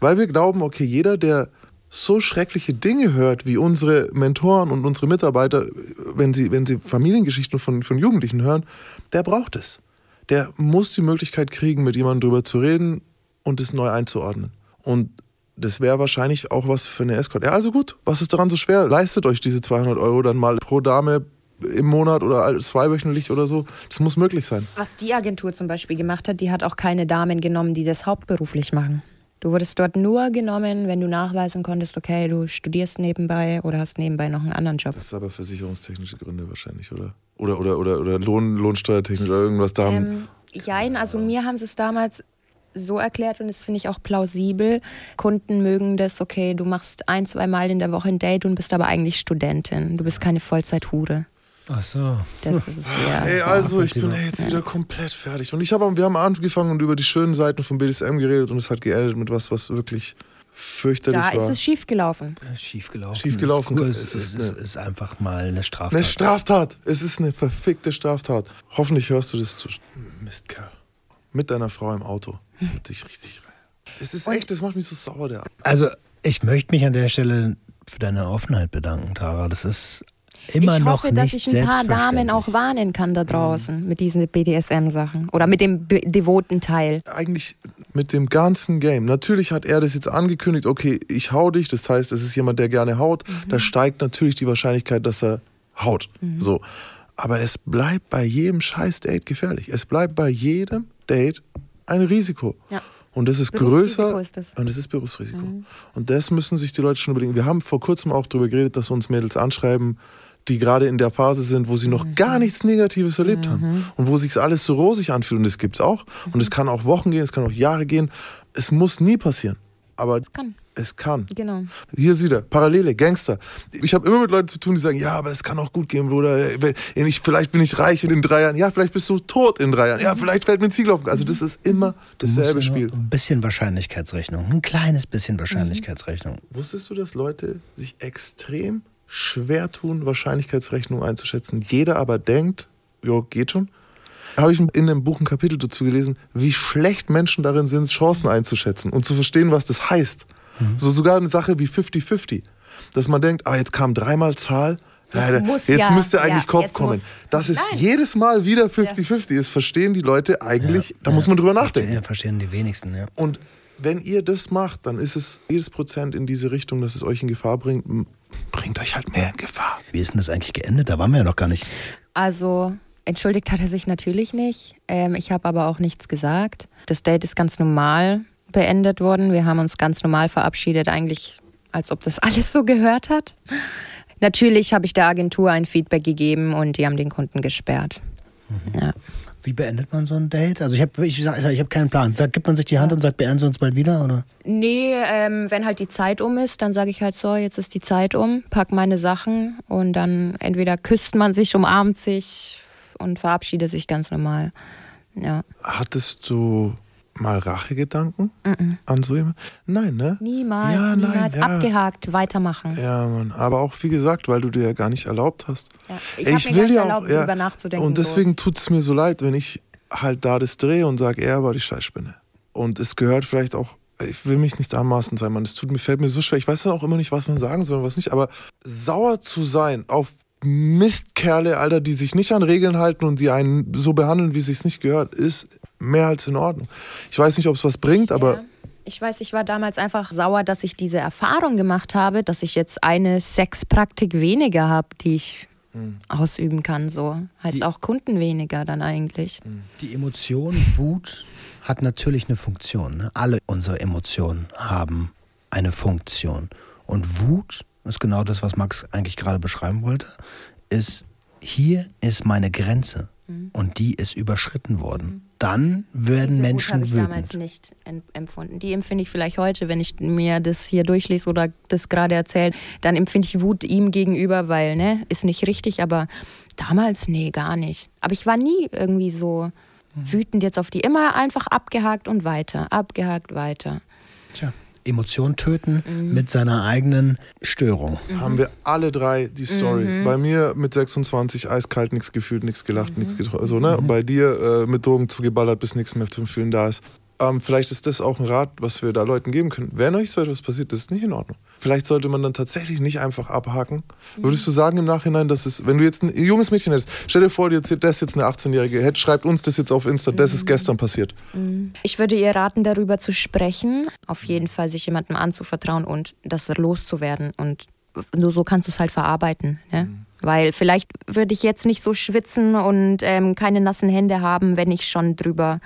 weil wir glauben, okay, jeder, der so schreckliche Dinge hört, wie unsere Mentoren und unsere Mitarbeiter, wenn sie, wenn sie Familiengeschichten von, von Jugendlichen hören, der braucht es. Der muss die Möglichkeit kriegen, mit jemandem drüber zu reden und es neu einzuordnen. Und das wäre wahrscheinlich auch was für eine Escort. Ja, also gut, was ist daran so schwer? Leistet euch diese 200 Euro dann mal pro Dame im Monat oder zweiwöchentlich oder so. Das muss möglich sein. Was die Agentur zum Beispiel gemacht hat, die hat auch keine Damen genommen, die das hauptberuflich machen. Du wurdest dort nur genommen, wenn du nachweisen konntest, okay, du studierst nebenbei oder hast nebenbei noch einen anderen Job. Das ist aber versicherungstechnische Gründe wahrscheinlich, oder? Oder, oder, oder, oder Lohn, Lohnsteuertechnisch oder irgendwas da. Ähm, jein, also mir haben sie es damals so erklärt und das finde ich auch plausibel. Kunden mögen das, okay, du machst ein, zwei Mal in der Woche ein Date und bist aber eigentlich Studentin. Du bist keine Vollzeithure. Ach so. Das ist es eher. Ey, also ich bin jetzt wieder komplett fertig. Und ich habe, wir haben angefangen und über die schönen Seiten von BDSM geredet und es hat geendet mit was, was wirklich fürchterlich Da war. ist es schiefgelaufen. Schiefgelaufen. Schiefgelaufen. Es, Es ist, ist es ist einfach mal eine Straftat. Eine Straftat. Es ist eine verfickte Straftat. Hoffentlich hörst du das zu. Mistkerl. Mit deiner Frau im Auto. Mit dich richtig rein. Das ist echt, das macht mich so sauer, der. Also, ich möchte mich an der Stelle für deine Offenheit bedanken, Tara. Das ist immer ich noch hoffe, dass nicht ich ein paar Damen auch warnen kann da draußen mit diesen BDSM-Sachen. Oder mit dem devoten Teil. Eigentlich mit dem ganzen Game. Natürlich hat er das jetzt angekündigt, okay, ich hau dich. Das heißt, es ist jemand, der gerne haut. Da steigt natürlich die Wahrscheinlichkeit, dass er haut. So. Aber es bleibt bei jedem scheiß Date gefährlich. Es bleibt bei jedem Date ein Risiko. Ja. Und das ist größer. ist das. Und das ist Berufsrisiko. Und das müssen sich die Leute schon überlegen. Wir haben vor kurzem auch darüber geredet, dass uns Mädels anschreiben, die gerade in der Phase sind, wo sie noch gar nichts Negatives erlebt haben. Und wo sich alles so rosig anfühlt. Und das gibt es auch. Und es kann auch Wochen gehen, es kann auch Jahre gehen. Es muss nie passieren. Aber kann. es kann. Genau. Hier ist wieder Parallele, Gangster. Ich habe immer mit Leuten zu tun, die sagen, ja, aber es kann auch gut gehen, Bruder. Ich, vielleicht bin ich reich in drei Jahren. Ja, vielleicht bist du tot in drei Jahren. Ja, vielleicht fällt mir ein Ziegel auf. Also das ist immer Du musst dasselbe Spiel. Ein bisschen Wahrscheinlichkeitsrechnung. Ein kleines bisschen Wahrscheinlichkeitsrechnung. Wusstest du, dass Leute sich extrem schwer tun, Wahrscheinlichkeitsrechnung einzuschätzen? Jeder aber denkt, jo, geht schon. Habe ich in einem Buch ein Kapitel dazu gelesen, wie schlecht Menschen darin sind, Chancen einzuschätzen und zu verstehen, was das heißt. So sogar eine Sache wie 50-50. Dass man denkt, ah, jetzt kam dreimal Zahl, Das ja, jetzt ja, müsste eigentlich ja, Kopf kommen. muss- Dass es Nein. jedes Mal wieder 50-50 ist, verstehen die Leute eigentlich, da muss man drüber nachdenken. Ja, verstehen die wenigsten, ja. Und wenn ihr das macht, dann ist es jedes Prozent in diese Richtung, dass es euch in Gefahr bringt, bringt euch halt mehr in Gefahr. Wie ist denn das eigentlich geendet? Da waren wir ja noch gar nicht. Also, entschuldigt hat er sich natürlich nicht. Ähm, ich habe aber auch nichts gesagt. Das Date ist ganz normal beendet worden. Wir haben uns ganz normal verabschiedet, eigentlich als ob das [laughs] alles so gehört hat. Natürlich habe ich der Agentur ein Feedback gegeben und die haben den Kunden gesperrt. Ja. Wie beendet man so ein Date? Also ich habe ich, sag- ich hab keinen Plan. Sagt, gibt man sich die Hand und sagt, beenden Sie uns bald wieder? Oder? Nee, ähm, wenn halt die Zeit um ist, dann sage ich halt so, jetzt ist die Zeit um, pack meine Sachen und dann entweder küsst man sich, umarmt sich und verabschiedet sich ganz normal. Ja. Hattest du mal Rachegedanken an so jemanden? Nein, ne? Niemals, Ja, nein, niemals ja. abgehakt, weitermachen. Ja, Mann. Aber auch wie gesagt, weil du dir ja gar nicht erlaubt hast. Ja. Ich Ey, hab mir gar nicht erlaubt, drüber nachzudenken Und deswegen tut es mir so leid, wenn ich halt da das drehe und sage, er war die Scheißspinne. Und es gehört vielleicht auch, ich will mich nicht anmaßen sein, Mann. Es tut mir, fällt mir so schwer. Ich weiß dann auch immer nicht, was man sagen soll und was nicht. Aber sauer zu sein auf Mistkerle, Alter, die sich nicht an Regeln halten und die einen so behandeln, wie es sich nicht gehört, ist mehr als in Ordnung. Ich weiß nicht, ob es was bringt, aber Ja. Ich weiß, ich war damals einfach sauer, dass ich diese Erfahrung gemacht habe, dass ich jetzt eine Sexpraktik weniger habe, die ich ausüben kann. So heißt Die- auch Kunden weniger dann eigentlich. Die Emotion Wut hat natürlich eine Funktion. Ne? Alle unsere Emotionen haben eine Funktion. Und Wut ist genau das, was Max eigentlich gerade beschreiben wollte, ist, hier ist meine Grenze. Mhm. und die ist überschritten worden. Mhm. Dann werden Diese Menschen Wut ich wütend. damals nicht empfunden. Die empfinde ich vielleicht heute, wenn ich mir das hier durchlese oder das gerade erzähle, dann empfinde ich Wut ihm gegenüber, weil, ne, ist nicht richtig, aber damals, nee, gar nicht. Aber ich war nie irgendwie so mhm. wütend jetzt auf die. Immer einfach abgehakt und weiter, abgehakt weiter. Tja. Emotion töten mhm. mit seiner eigenen Störung. Mhm. Haben wir alle drei die Story. Mhm. Bei mir mit 26 eiskalt, nichts gefühlt, nichts gelacht, nichts mhm. getroffen. Also, ne? Mhm. Bei dir äh, mit Drogen zugeballert, bis nichts mehr zum Fühlen da ist. Ähm, vielleicht ist das auch ein Rat, was wir da Leuten geben können. Wenn euch so etwas passiert, das ist nicht in Ordnung. Vielleicht sollte man dann tatsächlich nicht einfach abhaken. Mhm. Würdest du sagen im Nachhinein, dass es, wenn du jetzt ein junges Mädchen hättest, stell dir vor, erzählt das jetzt eine 18-Jährige, schreibt uns das jetzt auf Insta, das ist mhm. gestern passiert. Mhm. Ich würde ihr raten, darüber zu sprechen, auf jeden Fall sich jemandem anzuvertrauen und das loszuwerden. Und nur so kannst du es halt verarbeiten. Ne? Mhm. Weil vielleicht würde ich jetzt nicht so schwitzen und ähm, keine nassen Hände haben, wenn ich schon drüber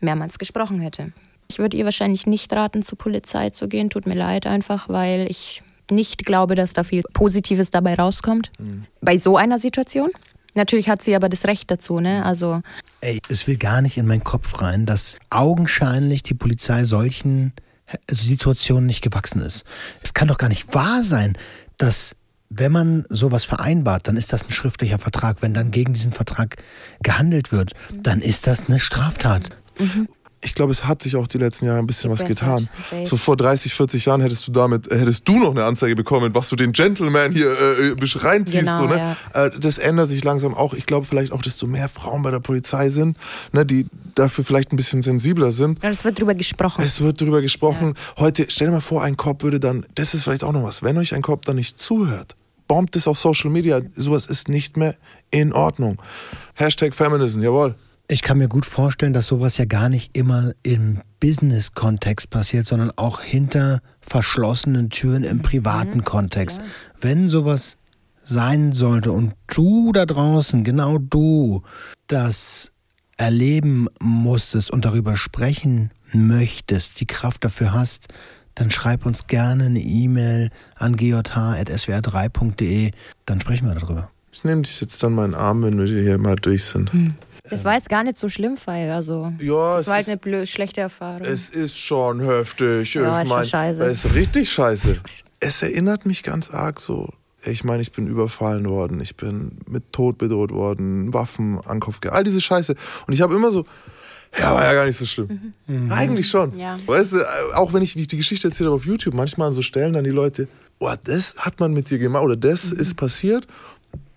mehrmals gesprochen hätte. Ich würde ihr wahrscheinlich nicht raten, zur Polizei zu gehen. Tut mir leid einfach, weil ich nicht glaube, dass da viel Positives dabei rauskommt. Mhm. Bei so einer Situation. Natürlich hat sie aber das Recht dazu, ne? Also. Ey, es will gar nicht in meinen Kopf rein, dass augenscheinlich die Polizei solchen Situationen nicht gewachsen ist. Es kann doch gar nicht wahr sein, dass wenn man sowas vereinbart, dann ist das ein schriftlicher Vertrag. Wenn dann gegen diesen Vertrag gehandelt wird, dann ist das eine Straftat. Mhm. Ich glaube, es hat sich auch die letzten Jahre ein bisschen was getan. So vor 30, 40 Jahren hättest du damit, äh, hättest du noch eine Anzeige bekommen, was du den Gentleman hier äh, äh reinziehst. Genau, so, ne? Ja. Äh, das ändert sich langsam auch. Ich glaube vielleicht auch, desto mehr Frauen bei der Polizei sind, ne, die dafür vielleicht ein bisschen sensibler sind. Ja, es wird drüber gesprochen. Es wird drüber gesprochen. Ja. Heute, stell dir mal vor, ein Cop würde dann, das ist vielleicht auch noch was, wenn euch ein Cop dann nicht zuhört, bombt es auf Social Media. Sowas ist nicht mehr in Ordnung. Hashtag Feminism, jawohl. Ich kann mir gut vorstellen, dass sowas ja gar nicht immer im Business-Kontext passiert, sondern auch hinter verschlossenen Türen im privaten mhm. Kontext. Ja. Wenn sowas sein sollte und du da draußen, genau du, das erleben musstest und darüber sprechen möchtest, die Kraft dafür hast, dann schreib uns gerne eine E-Mail an gj.swr3.de, dann sprechen wir darüber. Ich nehme dich jetzt dann meinen Arm, wenn wir hier mal durch sind. Hm. Das war jetzt gar nicht so schlimm, Fall. Also, ja, das war halt eine blöd, schlechte Erfahrung. Es ist schon heftig. Ja, ich mein, scheiße. Es ist richtig scheiße. es erinnert mich ganz arg so. Ich meine, ich bin überfallen worden, ich bin mit Tod bedroht worden, Waffen an Kopf all diese Scheiße. Und ich habe immer so, ja, war ja gar nicht so schlimm. Mhm. Eigentlich schon. Ja. Weißt du, auch wenn ich, wie ich die Geschichte erzähle auf YouTube, manchmal an so Stellen dann die Leute, oh, das hat man mit dir gemacht oder das mhm. ist passiert.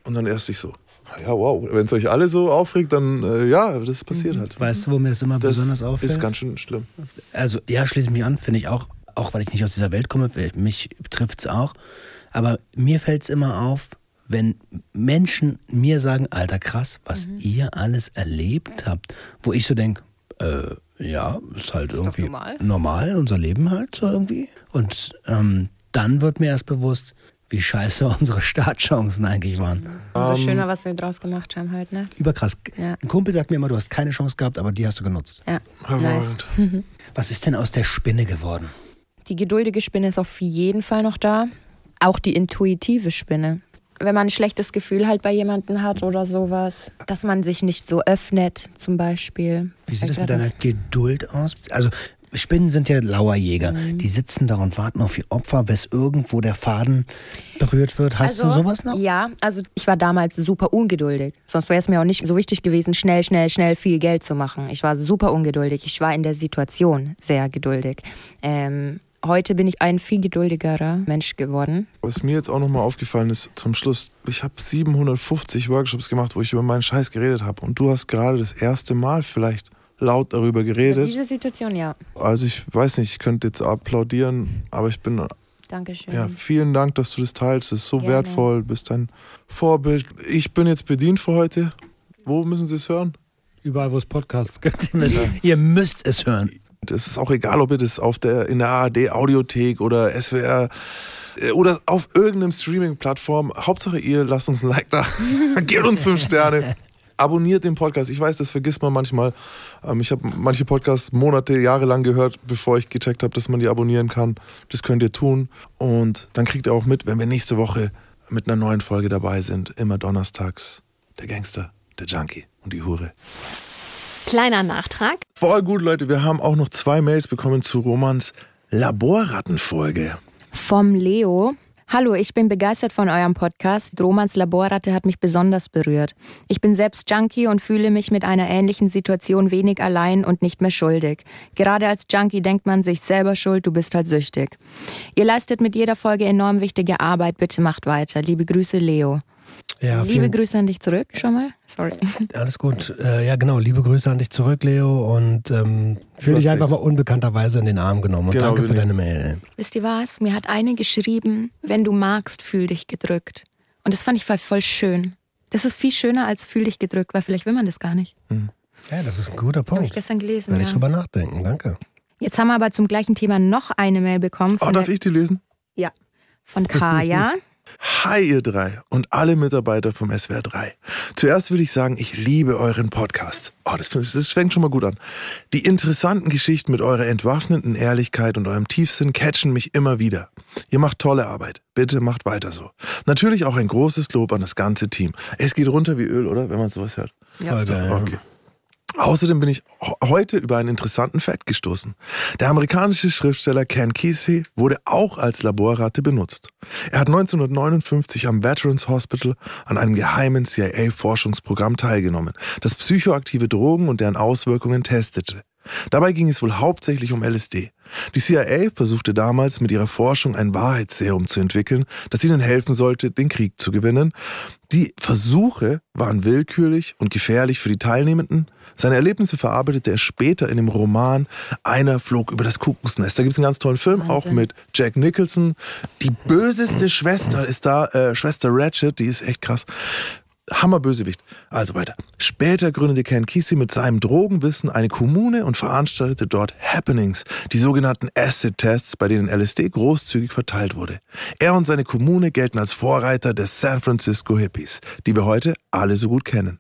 Und dann erst ich so, ja, wow, wenn es euch alle so aufregt, dann äh, ja, das passiert mhm. halt. Weißt du, wo mir das immer das besonders auffällt? ist ganz schön schlimm. Also, ja, schließe mich an, finde ich auch, auch weil ich nicht aus dieser Welt komme, mich betrifft es auch. Aber mir fällt es immer auf, wenn Menschen mir sagen, alter krass, was mhm. ihr alles erlebt habt, wo ich so denke, äh, ja, ist halt ist irgendwie normal. normal. unser Leben halt so irgendwie. Und ähm, dann wird mir erst bewusst, wie scheiße [laughs] unsere Startchancen eigentlich waren. Mhm. Umso um, schöner, was wir draus gemacht haben halt, ne? Überkrass. Ja. Ein Kumpel sagt mir immer, du hast keine Chance gehabt, aber die hast du genutzt. Ja, nice. Was ist denn aus der Spinne geworden? Die geduldige Spinne ist auf jeden Fall noch da. Auch die intuitive Spinne. Wenn man ein schlechtes Gefühl halt bei jemandem hat oder sowas, dass man sich nicht so öffnet, zum Beispiel. Wie sieht es mit deiner Geduld aus? Also Spinnen sind ja Lauerjäger. Mhm. Die sitzen da und warten auf ihr Opfer, bis irgendwo der Faden berührt wird. Hast also, du sowas noch? Ja, also ich war damals super ungeduldig. Sonst wäre es mir auch nicht so wichtig gewesen, schnell, schnell, schnell viel Geld zu machen. Ich war super ungeduldig. Ich war in der Situation sehr geduldig. Ähm, heute bin ich ein viel geduldigerer Mensch geworden. Was mir jetzt auch nochmal aufgefallen ist zum Schluss, ich habe 750 Workshops gemacht, wo ich über meinen Scheiß geredet habe. Und du hast gerade das erste Mal vielleicht laut darüber geredet. Über diese Situation, ja. Also ich weiß nicht, ich könnte jetzt applaudieren, aber ich bin. Dankeschön. Ja, vielen Dank, dass du das teilst. Das ist so Gerne. wertvoll. Du bist ein Vorbild. Ich bin jetzt bedient für heute. Wo müssen Sie es hören? Überall, wo es Podcasts gibt. [laughs] ihr müsst es hören. Das ist auch egal, ob ihr das auf der, in der ARD Audiothek oder SWR äh, oder auf irgendeinem Streaming-Plattform. Hauptsache ihr lasst uns ein Like da. [laughs] Gebt uns fünf Sterne abonniert den Podcast. Ich weiß, das vergisst man manchmal. Ähm, ich habe manche Podcasts Monate, Jahre lang gehört, bevor ich gecheckt habe, dass man die abonnieren kann. Das könnt ihr tun. Und dann kriegt ihr auch mit, wenn wir nächste Woche mit einer neuen Folge dabei sind. Immer donnerstags. Der Gangster, der Junkie und die Hure. Kleiner Nachtrag. Voll gut, Leute. Wir haben auch noch zwei Mails bekommen zu Romans Laborrattenfolge. Vom Leo. Hallo, ich bin begeistert von eurem Podcast. Romans Laborratte hat mich besonders berührt. Ich bin selbst Junkie und fühle mich mit einer ähnlichen Situation wenig allein und nicht mehr schuldig. Gerade als Junkie denkt man sich selber schuld, du bist halt süchtig. Ihr leistet mit jeder Folge enorm wichtige Arbeit. Bitte macht weiter. Liebe Grüße, Leo. Ja, Liebe vielen- Grüße an dich zurück schon mal. Sorry. [laughs] Alles gut. Äh, ja, genau. Liebe Grüße an dich zurück, Leo. Und ähm, fühl dich einfach mal unbekannterweise in den Arm genommen. Und Genau, danke für deine Mail. Wisst ihr was? Mir hat eine geschrieben, wenn du magst, fühl dich gedrückt. Und das fand ich voll- voll schön. Das ist viel schöner als fühl dich gedrückt, weil vielleicht will man das gar nicht. Ja, das ist ein guter Habe ich Punkt. gestern gelesen. Werde ich Ja. drüber nachdenken. Danke. Jetzt haben wir aber zum gleichen Thema noch eine Mail bekommen Oh, darf ich die lesen? ja, von [laughs] Kaya. Hi ihr drei und alle Mitarbeiter vom SWR 3. Zuerst würde ich sagen, ich liebe euren Podcast. Oh, das, das fängt schon mal gut an. Die interessanten Geschichten mit eurer entwaffnenden Ehrlichkeit und eurem Tiefsinn catchen mich immer wieder. Ihr macht tolle Arbeit. Bitte macht weiter so. Natürlich auch ein großes Lob an das ganze Team. Es geht runter wie Öl, oder? Wenn man sowas hört. Ja. Okay. Außerdem bin ich heute über einen interessanten Fakt gestoßen. Der amerikanische Schriftsteller Ken Kesey wurde auch als Laborratte benutzt. Er hat 1959 am Veterans Hospital an einem geheimen CIA-Forschungsprogramm teilgenommen, das psychoaktive Drogen und deren Auswirkungen testete. Dabei ging es wohl hauptsächlich um LSD. Die CIA versuchte damals mit ihrer Forschung ein Wahrheitsserum zu entwickeln, das ihnen helfen sollte, den Krieg zu gewinnen. Die Versuche waren willkürlich und gefährlich für die Teilnehmenden. Seine Erlebnisse verarbeitete er später in dem Roman Einer flog über das Kuckucksnest. Da gibt es einen ganz tollen Film, auch Wahnsinn. mit Jack Nicholson. Die böseste Schwester ist da, äh, Schwester Ratchet, die ist echt krass. Hammerbösewicht. Also weiter. Später gründete Ken Kesey mit seinem Drogenwissen eine Kommune und veranstaltete dort Happenings, die sogenannten Acid-Tests, bei denen LSD großzügig verteilt wurde. Er und seine Kommune gelten als Vorreiter des San Francisco Hippies, die wir heute alle so gut kennen.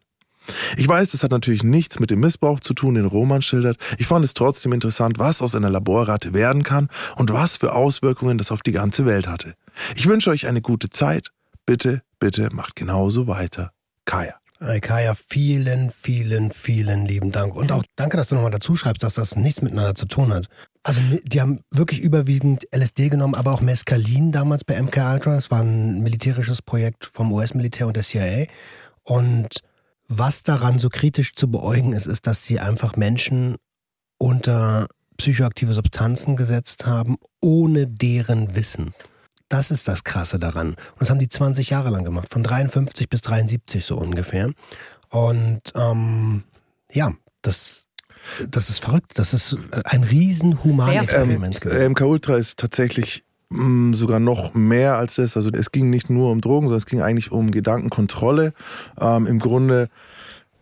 Ich weiß, das hat natürlich nichts mit dem Missbrauch zu tun, den Roman schildert. Ich fand es trotzdem interessant, was aus einer Laborratte werden kann und was für Auswirkungen das auf die ganze Welt hatte. Ich wünsche euch eine gute Zeit. Bitte, bitte macht genauso weiter. Kaya. Kaya, vielen, vielen, vielen lieben Dank. Und auch danke, dass du nochmal dazu schreibst, dass das nichts miteinander zu tun hat. Also die haben wirklich überwiegend LSD genommen, aber auch Mescalin damals bei MK Ultra. Das war ein militärisches Projekt vom US-Militär und der CIA. Und was daran so kritisch zu beäugen ist, ist, dass sie einfach Menschen unter psychoaktive Substanzen gesetzt haben, ohne deren Wissen. Das ist das Krasse daran. Und das haben die 20 Jahre lang gemacht, von 53 bis 73 so ungefähr. Und ähm, ja, das, das ist verrückt. Das ist ein riesen Humanexperiment gewesen. Ähm, MK Ultra ist tatsächlich mh, sogar noch mehr als das. Also es ging nicht nur um Drogen, sondern es ging eigentlich um Gedankenkontrolle. Ähm, Im Grunde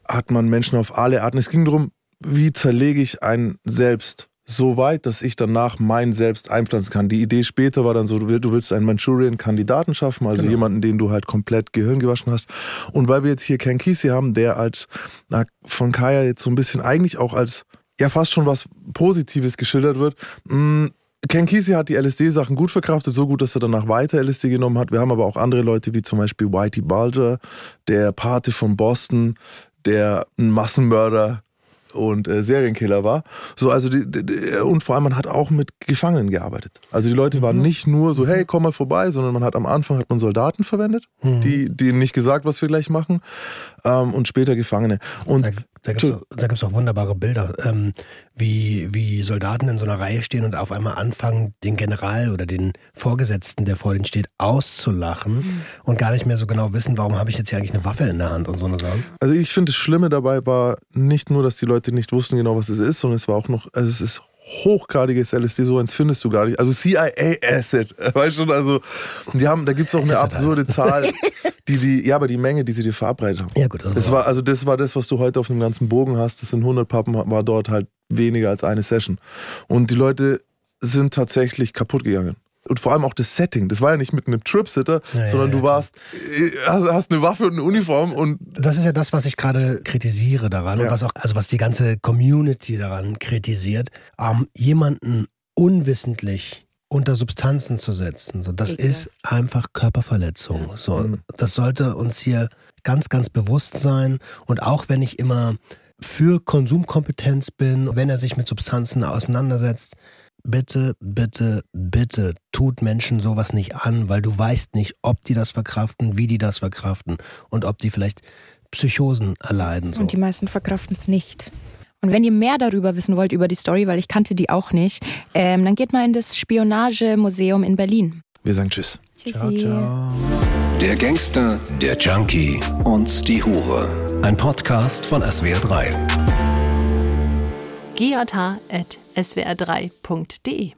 hat man Menschen auf alle Arten. Es ging darum, wie zerlege ich ein Selbst so weit, dass ich danach mein Selbst einpflanzen kann. Die Idee später war dann so, du will- du willst einen Manchurian-Kandidaten schaffen, also Genau. jemanden, den du halt komplett Gehirn gewaschen hast. Und weil wir jetzt hier Ken Kesey haben, der als na, von Kaya jetzt so ein bisschen eigentlich auch als ja fast schon was Positives geschildert wird, mh, Ken Kesey hat die LSD-Sachen gut verkraftet, so gut, dass er danach weiter LSD genommen hat. Wir haben aber auch andere Leute, wie zum Beispiel Whitey Bulger, der Pate von Boston, der ein Massenmörder und äh, Serienkiller war. So, also die, die, und vor allem man hat auch mit Gefangenen gearbeitet. Also die Leute waren nicht nur so, hey, komm mal vorbei, sondern man hat am Anfang hat man Soldaten verwendet, die denen nicht gesagt, was wir gleich machen, ähm, und später Gefangene. Und Da, da gibt es auch, wunderbare Bilder, ähm, wie, wie Soldaten in so einer Reihe stehen und auf einmal anfangen, den General oder den Vorgesetzten, der vor denen steht, auszulachen und gar nicht mehr so genau wissen, warum habe ich jetzt hier eigentlich eine Waffe in der Hand und so eine Sache. Also ich finde, das Schlimme dabei war nicht nur, dass die Leute nicht wussten genau, was es ist, sondern es war auch noch, also es ist hochgradiges LSD, so eins findest du gar nicht. Also CIA Acid, [laughs] weißt du schon, also die haben, da gibt es auch eine halt. absurde Zahl, [laughs] die die, ja, aber die Menge, die sie dir verabreitet haben. Ja gut, das, Das war, also das war das, was du heute auf dem ganzen Bogen hast. Das sind 100 Pappen, war dort halt weniger als eine Session. Und die Leute sind tatsächlich kaputt gegangen. Und vor allem auch das Setting. Das war ja nicht mit einem Tripsitter, Ja, sondern ja, du warst, hast, hast eine Waffe und eine Uniform und das ist ja das, was ich gerade kritisiere daran und was auch, also was die ganze Community daran kritisiert, ähm, jemanden unwissentlich unter Substanzen zu setzen. So, das Ekel. ist einfach Körperverletzung. So, mhm. das sollte uns hier ganz, ganz bewusst sein. Und auch wenn ich immer für Konsumkompetenz bin, wenn er sich mit Substanzen auseinandersetzt, bitte, bitte, bitte tut Menschen sowas nicht an, weil du weißt nicht, ob die das verkraften, wie die das verkraften und ob die vielleicht Psychosen erleiden. So. Und die meisten verkraften es nicht. Und wenn ihr mehr darüber wissen wollt, über die Story, weil ich kannte die auch nicht, ähm, dann geht mal in das Spionagemuseum in Berlin. Wir sagen Tschüss. Tschüssi. Ciao, ciao. Der Gangster, der Junkie und die Hure. Ein Podcast von SWR3. gj.swr3.de